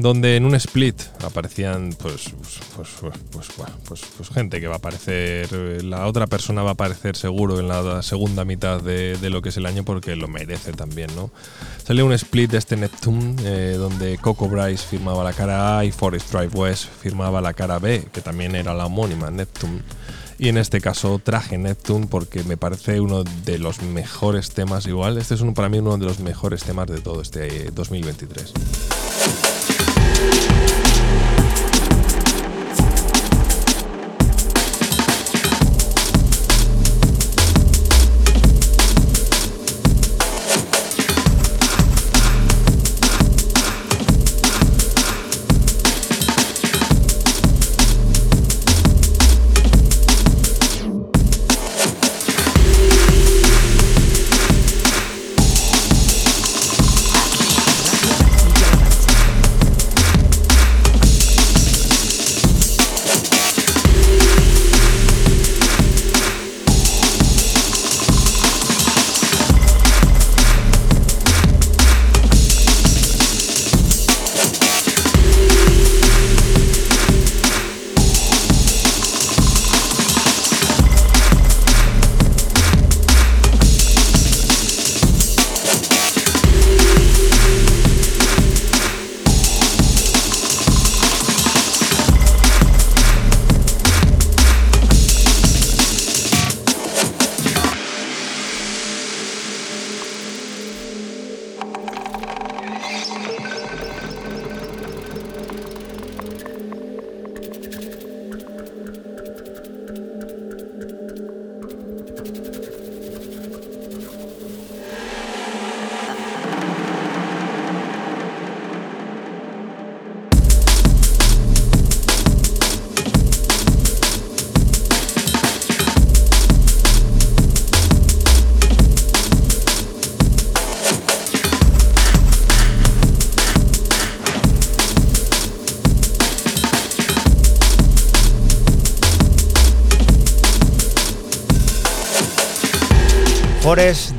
donde en un split aparecían pues pues, pues, pues, pues, pues gente que va a aparecer, eh, la otra persona va a aparecer seguro en la segunda mitad de, lo que es el año porque lo merece también, ¿no? Salió un split de este Neptune eh, donde Coco Bryce firmaba la cara A y Forest Drive West firmaba la cara B, que también era la homónima, Neptune. Y en este caso traje Neptune porque me parece uno de los mejores temas igual. Este es uno, para mí uno de los mejores temas de todo este eh, 2023.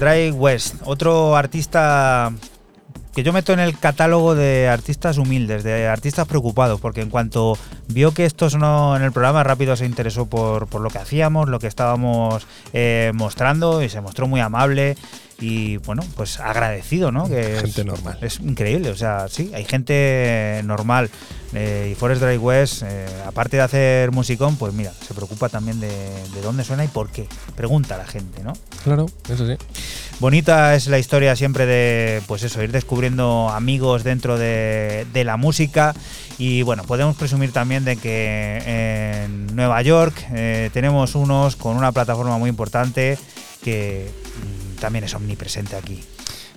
Dry West, otro artista que yo meto en el catálogo de artistas humildes, de artistas preocupados, porque en cuanto vio que esto sonó en el programa, rápido se interesó por, por lo que hacíamos, lo que estábamos eh, mostrando y se mostró muy amable y bueno, pues agradecido, ¿no? Que es- Gente normal. Es increíble, o sea, sí, hay gente normal. eh, y Forest Dry West, eh, aparte de hacer musicón, pues mira, se preocupa también de, de dónde suena y por qué. Pregunta a la gente, ¿no? Claro, eso sí. Bonita es la historia siempre de, pues eso, ir descubriendo amigos dentro de, la música. Y bueno, podemos presumir también de que en Nueva York eh, tenemos unos con una plataforma muy importante que mm, también es omnipresente aquí.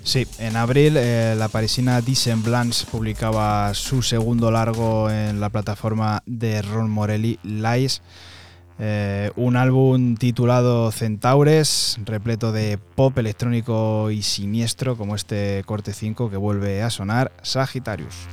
Sí, en abril eh, la parisina Dissemblance publicaba su segundo largo en la plataforma de Ron Morelli, Lies. Eh, un álbum titulado Centaures, repleto de pop electrónico y siniestro, como este corte 5 que vuelve a sonar Sagittarius.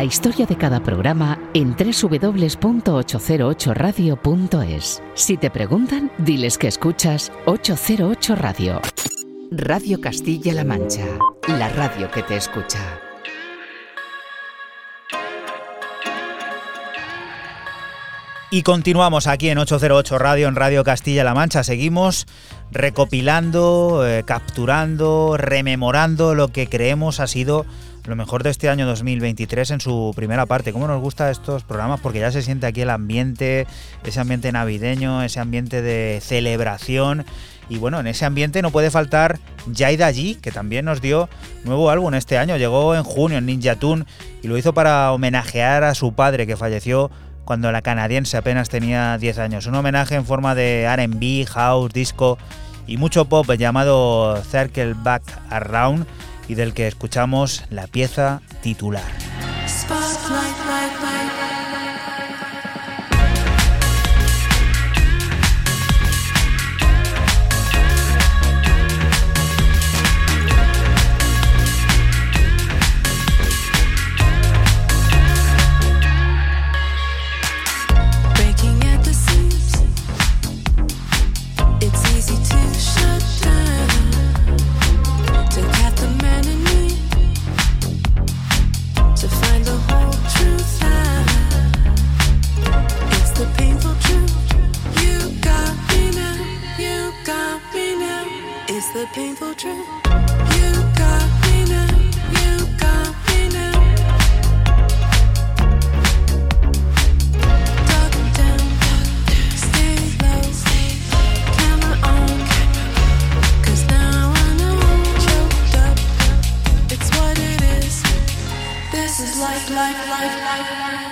La historia de cada programa en www.808radio.es. Si te preguntan, diles que escuchas 808 Radio. Radio Castilla-La Mancha, la radio que te escucha. Y continuamos aquí en 808 Radio, en Radio Castilla-La Mancha. Seguimos recopilando, eh, capturando, rememorando lo que creemos ha sido lo mejor de este año 2023 en su primera parte. ¿Cómo nos gustan estos programas? Porque ya se siente aquí el ambiente, ese ambiente navideño, ese ambiente de celebración. Y bueno, en ese ambiente no puede faltar Jaida G, que también nos dio nuevo álbum este año. Llegó en junio en Ninja Tune y lo hizo para homenajear a su padre que falleció cuando la canadiense apenas tenía 10 años. Un homenaje en forma de RB, house, disco y mucho pop llamado Circle Back Around y del que escuchamos la pieza titular. The painful truth. You got me now, you got me now. Down, stay low, camera now I know, choked up. It's what it is. This is life, life, life, life, life.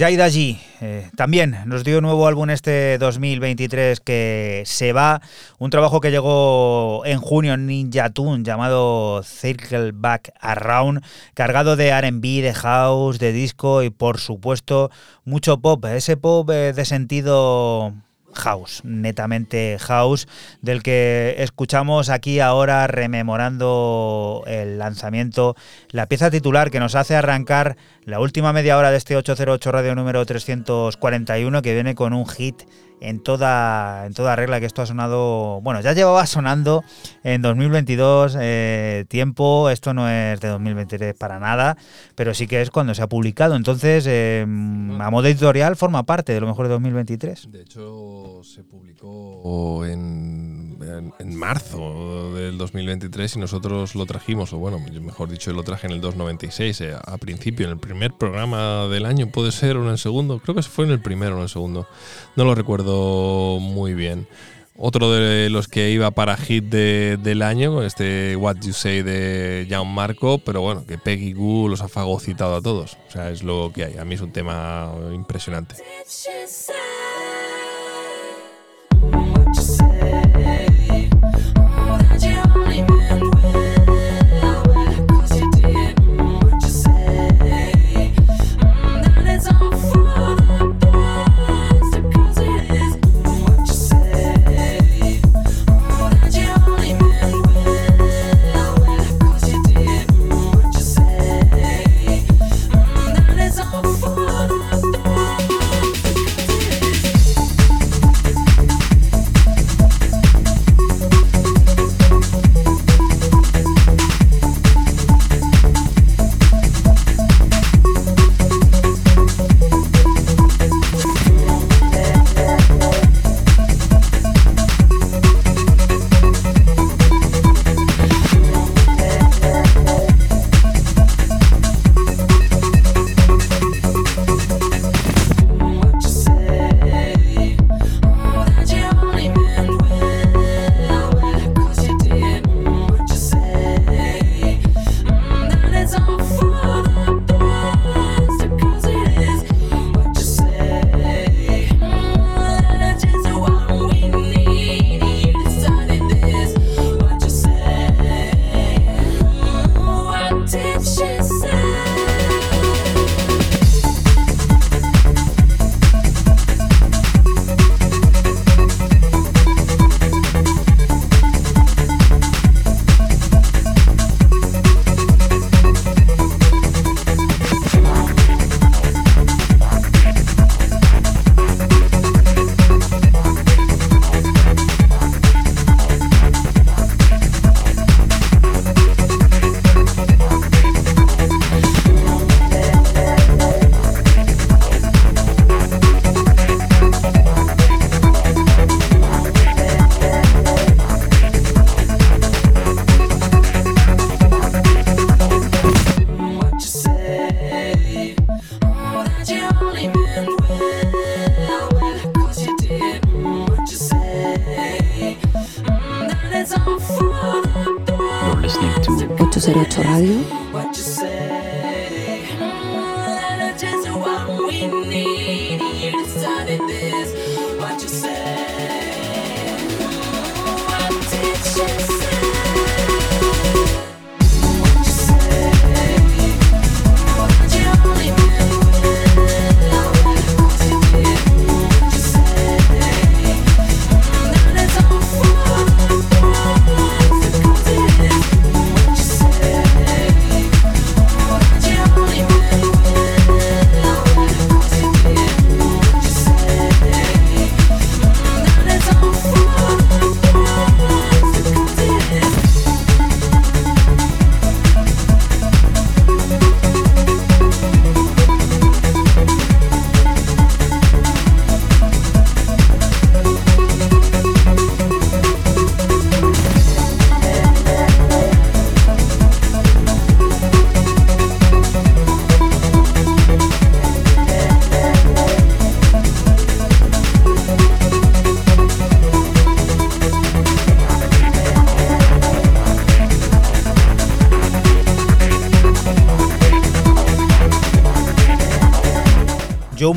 Jaida G eh, también nos dio nuevo álbum este 2023 que se va, un trabajo que llegó en junio en Ninja Tune llamado Circle Back Around, cargado de RB, de house, de disco y por supuesto mucho pop, ese pop eh, de sentido house, netamente house, del que escuchamos aquí ahora rememorando el lanzamiento, la pieza titular que nos hace arrancar la última media hora de este 808 radio número 341 que viene con un hit en toda, en toda regla que esto ha sonado, bueno, ya llevaba sonando en 2022 eh, tiempo, esto no es de 2023 para nada, pero sí que es cuando se ha publicado, entonces eh, a modo editorial forma parte de lo mejor de 2023. De hecho, se publicó en, en, en marzo del 2023 y nosotros lo trajimos, o bueno, mejor dicho, lo traje en el 296, eh, a principio, en el primer programa del año, puede ser, o en el segundo, creo que fue en el primero o en el segundo, no lo recuerdo muy bien. Otro de los que iba para hit de- del año, con este What You Say de Marco, pero bueno, que Peggy Goo los ha fagocitado a todos. O sea, es lo que hay. A mí es un tema impresionante.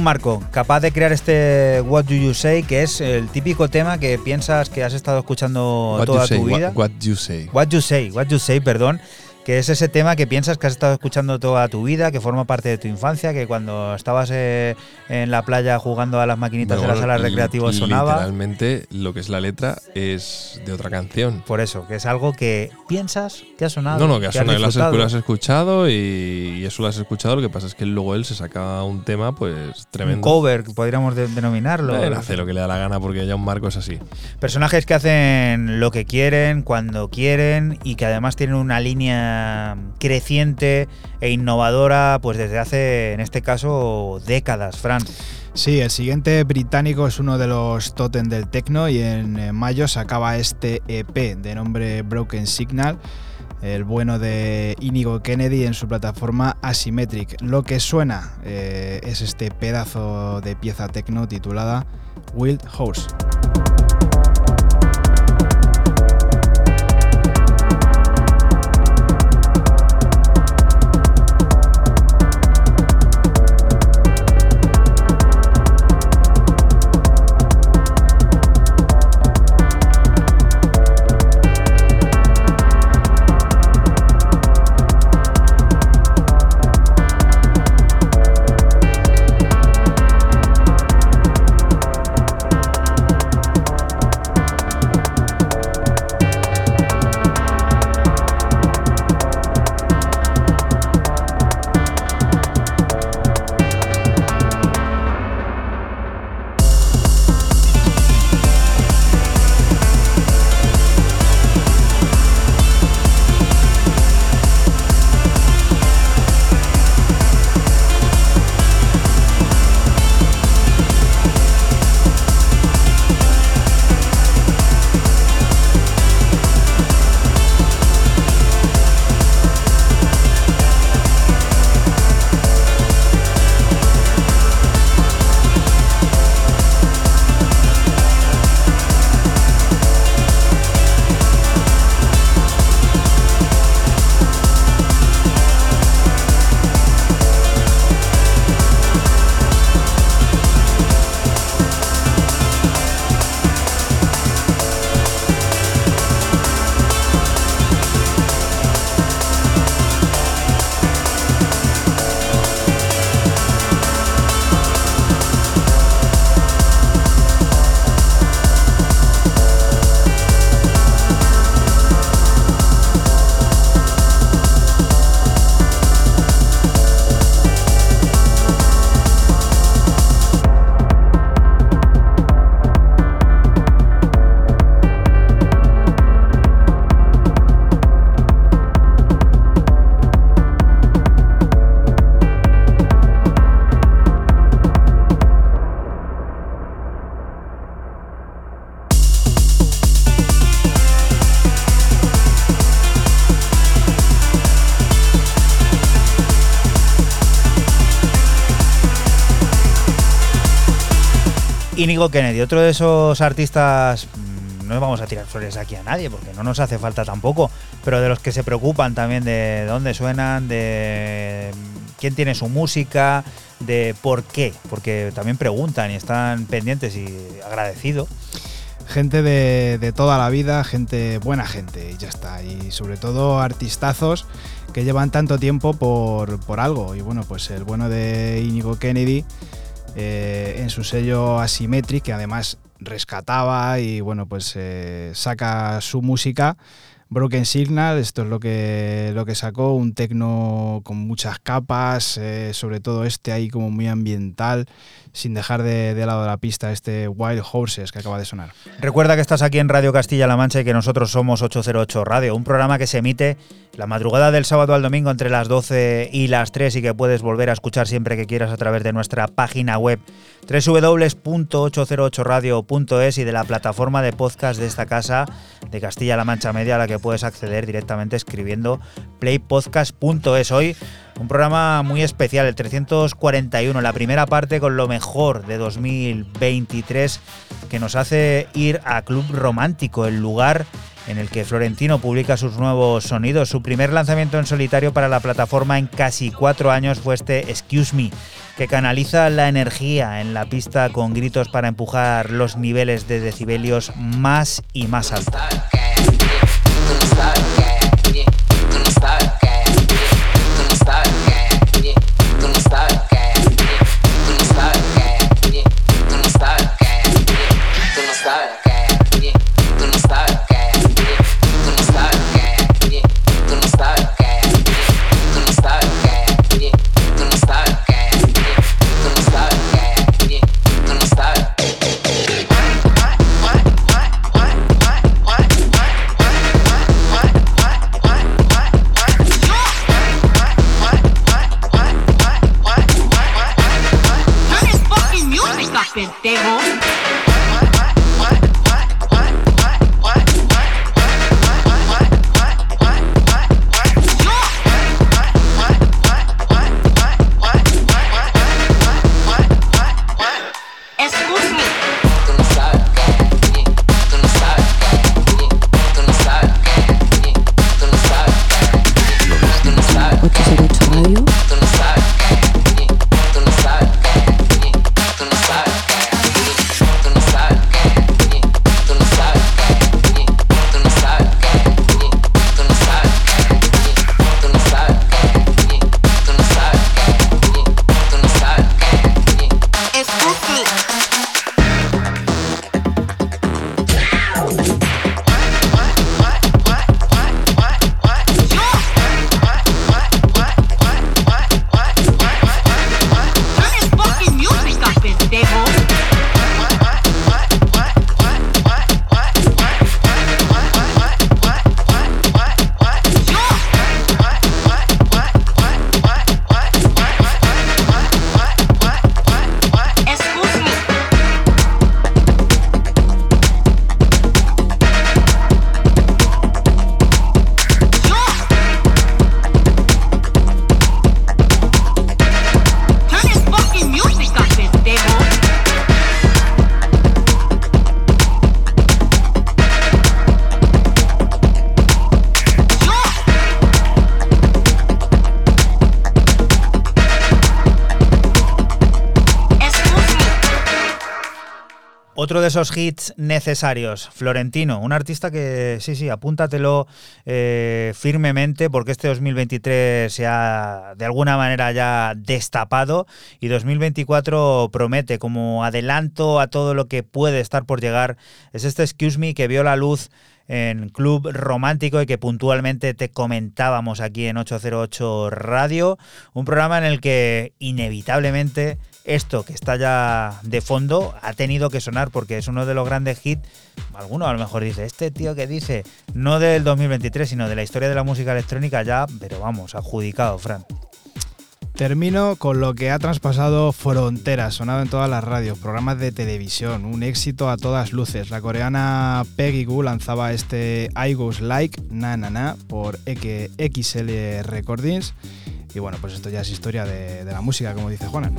Marco, capaz de crear este What Do You Say, que es el típico tema que piensas que has estado escuchando What toda you say, tu vida. What, what you say. What You Say, What You Say, perdón, que es ese tema que piensas que has estado escuchando toda tu vida, que forma parte de tu infancia, que cuando estabas eh, en la playa jugando a las maquinitas de las salas recreativas li- sonaba. Literalmente lo que es la letra es de otra canción. Por eso, que es algo que piensas que ha sonado. No, no, que, has sonado, lo has, disfrutado. lo has escuchado y, y eso lo has escuchado. Lo que pasa es que luego él se saca un tema, pues Un tremendo. cover, podríamos de- denominarlo. Él hace lo que le da la gana porque ya un Marco es así. Personajes que hacen lo que quieren, cuando quieren y que además tienen una línea creciente e innovadora pues desde hace, en este caso, décadas, Fran. Sí, el siguiente británico es uno de los totem del techno y en eh, mayo sacaba este EP de nombre Broken Signal, el bueno de Inigo Kennedy en su plataforma Asymmetric. Lo que suena eh, es este pedazo de pieza techno titulada Wild Horse. Inigo Kennedy, otro de esos artistas mm, no vamos a tirar flores aquí a nadie, porque no nos hace falta tampoco, pero de los que se preocupan también de dónde suenan, de mm, quién tiene su música, de por qué, porque también preguntan y están pendientes y agradecidos. Gente de, toda la vida, gente, buena gente, y ya está. Y sobre todo artistazos que llevan tanto tiempo por, por algo. Y bueno, pues el bueno de Inigo Kennedy eh, en su sello Asymmetric, que además rescataba y bueno, pues eh, saca su música. Broken Signal, esto es lo que, lo que sacó, un tecno con muchas capas, eh, sobre todo este ahí como muy ambiental, sin dejar de, de lado la pista este Wild Horses que acaba de sonar. Recuerda que estás aquí en Radio Castilla-La Mancha y que nosotros somos 808 Radio, un programa que se emite la madrugada del sábado al domingo entre las 12 y las 3 y que puedes volver a escuchar siempre que quieras a través de nuestra página web www.808radio.es y de la plataforma de podcast de esta casa de Castilla-La Mancha Media a la que puedes acceder directamente escribiendo playpodcast.es. Hoy un programa muy especial, el 341, la primera parte con lo mejor de 2023 que nos hace ir a Club Romántico, el lugar en el que Florentino publica sus nuevos sonidos. Su primer lanzamiento en solitario para la plataforma en casi cuatro años fue este Excuse Me, que canaliza la energía en la pista con gritos para empujar los niveles de decibelios más y más altos. Otro de esos hits necesarios, Florentino, un artista que, sí, sí, apúntatelo eh, firmemente porque este 2023 se ha de alguna manera ya destapado y 2024 promete como adelanto a todo lo que puede estar por llegar. Es este Excuse Me que vio la luz en Club Romántico y que puntualmente te comentábamos aquí en 808 Radio, un programa en el que inevitablemente esto que está ya de fondo ha tenido que sonar porque es uno de los grandes hits. Alguno a lo mejor dice, este tío que dice, no del 2023, sino de la historia de la música electrónica ya, pero vamos, adjudicado, Fran. Termino con lo que ha traspasado fronteras, sonado en todas las radios, programas de televisión, un éxito a todas luces. La coreana Peggy Goo lanzaba este I Goes Like Na Na Na por XL Recordings. Y bueno, pues esto ya es historia de, la música, como dice Juanan.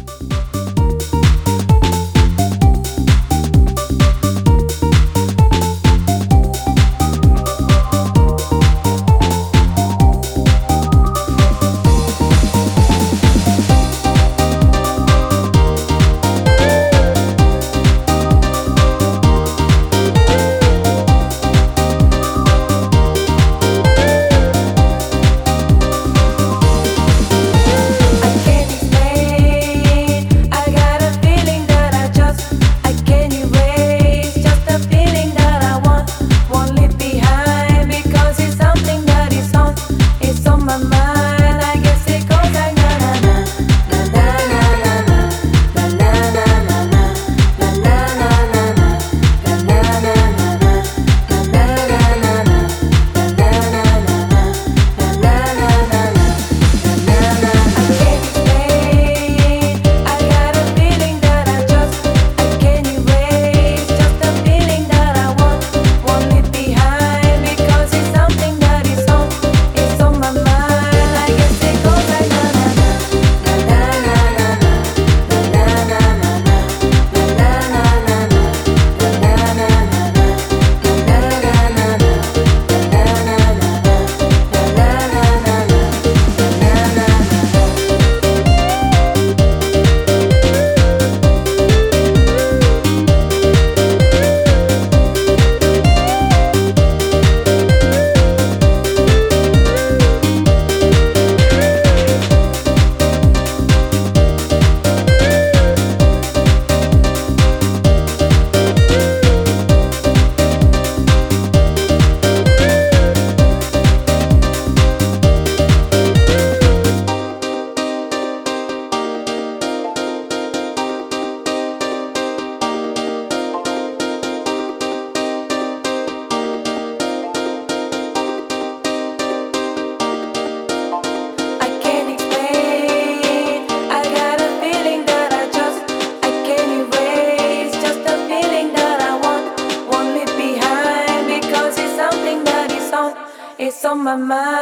My mind.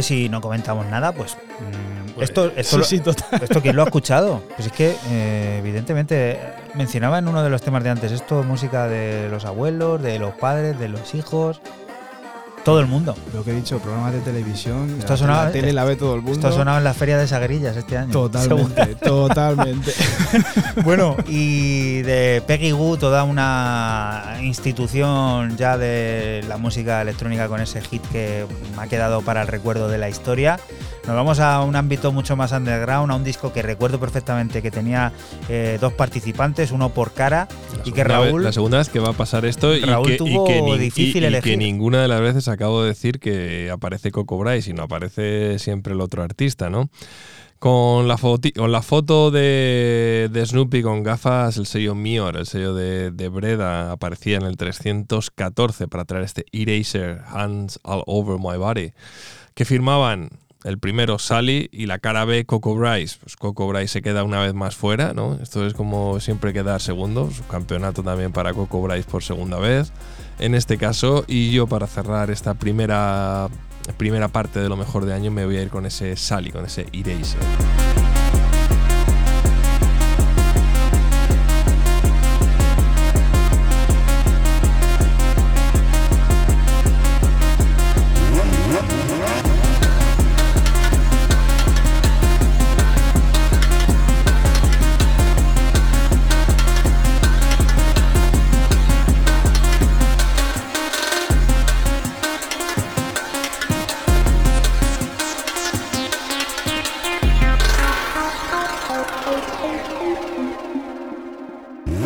Que si no comentamos nada, pues. mm, Pues, esto, esto, sí, lo- sí, total. ¿Esto quién lo ha escuchado? Pues es que, eh, evidentemente, mencionaba en uno de los temas de antes esto: música de los abuelos, de los padres, de los hijos. Todo el mundo. Lo que he dicho, programas de televisión. Esto la, sonado- la tele la ve todo el mundo. Esto ha sonado en la Feria de Sagrillas este año. Totalmente, totalmente. Bueno, y de Peggy Goo, toda una institución ya de la música electrónica con ese hit que me ha quedado para el recuerdo de la historia. Nos vamos a un ámbito mucho más underground, a un disco que recuerdo perfectamente que tenía eh, dos participantes, uno por cara, La y que segunda vez- Raúl. la segunda vez que va a pasar esto y Raúl que, y tuvo que ni- difícil y- y elegir. que ninguna de las veces acabo de decir que aparece Coco Bryce y no aparece siempre el otro artista, ¿no? Con la, con la foto de, de Snoopy con gafas, el sello Mior, el sello de, de Breda, aparecía en el 314 para traer este Eraser Hands All Over My Body, que firmaban el primero Sally y la cara B Coco Bryce. Pues Coco Bryce se queda una vez más fuera, ¿no? Esto es como siempre quedar segundo, subcampeonato también para Coco Bryce por segunda vez, en este caso. Y yo para cerrar esta primera, primera parte de lo mejor de año me voy a ir con ese Sally, con ese Eraser.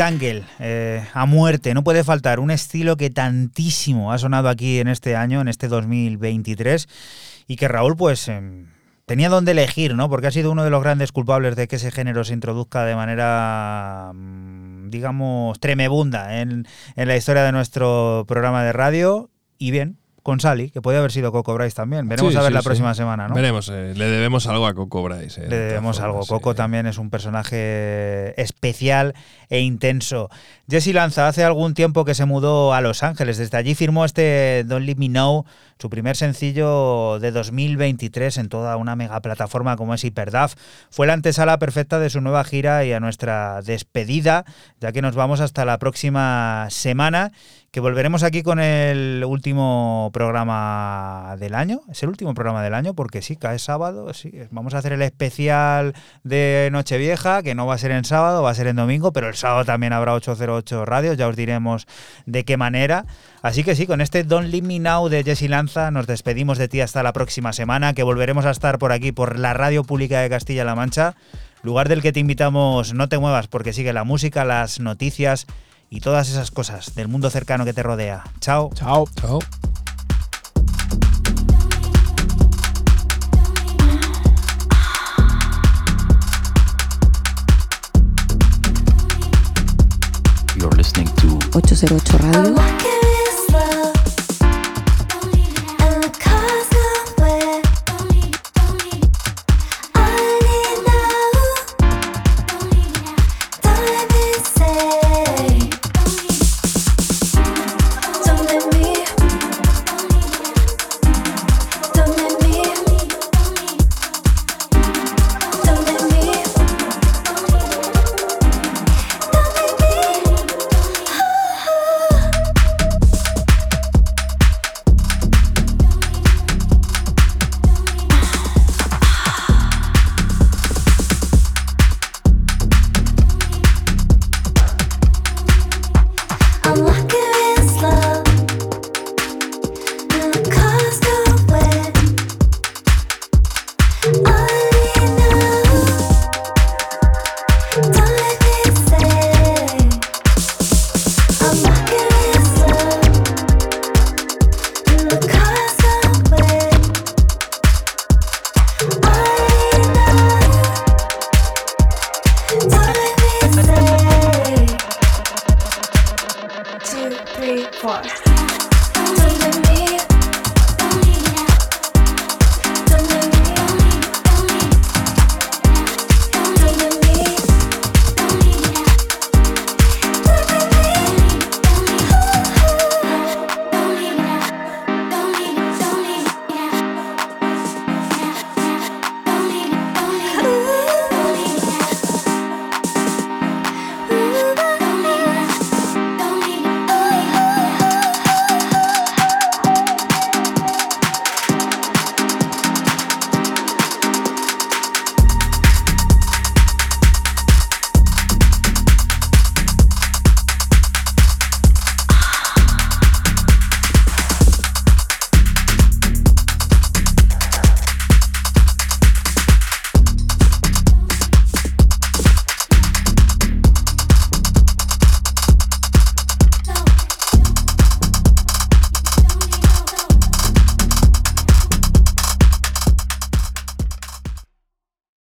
jungle, eh, a muerte, no puede faltar. Un estilo que tantísimo ha sonado aquí en este año, en este 2023, y que Raúl, pues. em, Tenía donde elegir, ¿no? Porque ha sido uno de los grandes culpables de que ese género se introduzca de manera, mm, digamos, tremebunda en, en la historia de nuestro programa de radio. Y bien, con Sally, que puede haber sido Coco Bryce también. Veremos Sí, a ver sí, la sí. próxima semana, ¿no? Veremos, eh, le debemos algo a Coco Bryce. eh, Le de debemos algo. Coco sí. también es un personaje especial e intenso. Jesse Lanza hace algún tiempo que se mudó a Los Ángeles. Desde allí firmó este Don't Let Me Know, su primer sencillo de 2023 en toda una mega plataforma como es Hyperdaf. Fue la antesala perfecta de su nueva gira y a nuestra despedida, ya que nos vamos hasta la próxima semana, que volveremos aquí con el último programa del año. Es el último programa del año porque sí, cae sábado. Sí, vamos a hacer el especial de Nochevieja, que no va a ser en sábado, va a ser en domingo, pero el sábado también habrá 808 radios, ya os diremos de qué manera. Así que sí, con este Don't Leave Me Now de Jesse Lanza nos despedimos de ti hasta la próxima semana, que volveremos a estar por aquí, por la Radio Pública de Castilla-La Mancha, lugar del que te invitamos, no te muevas, porque sigue la música, las noticias y todas esas cosas del mundo cercano que te rodea. Chao. Chao. Chao. You're listening to 808 Radio.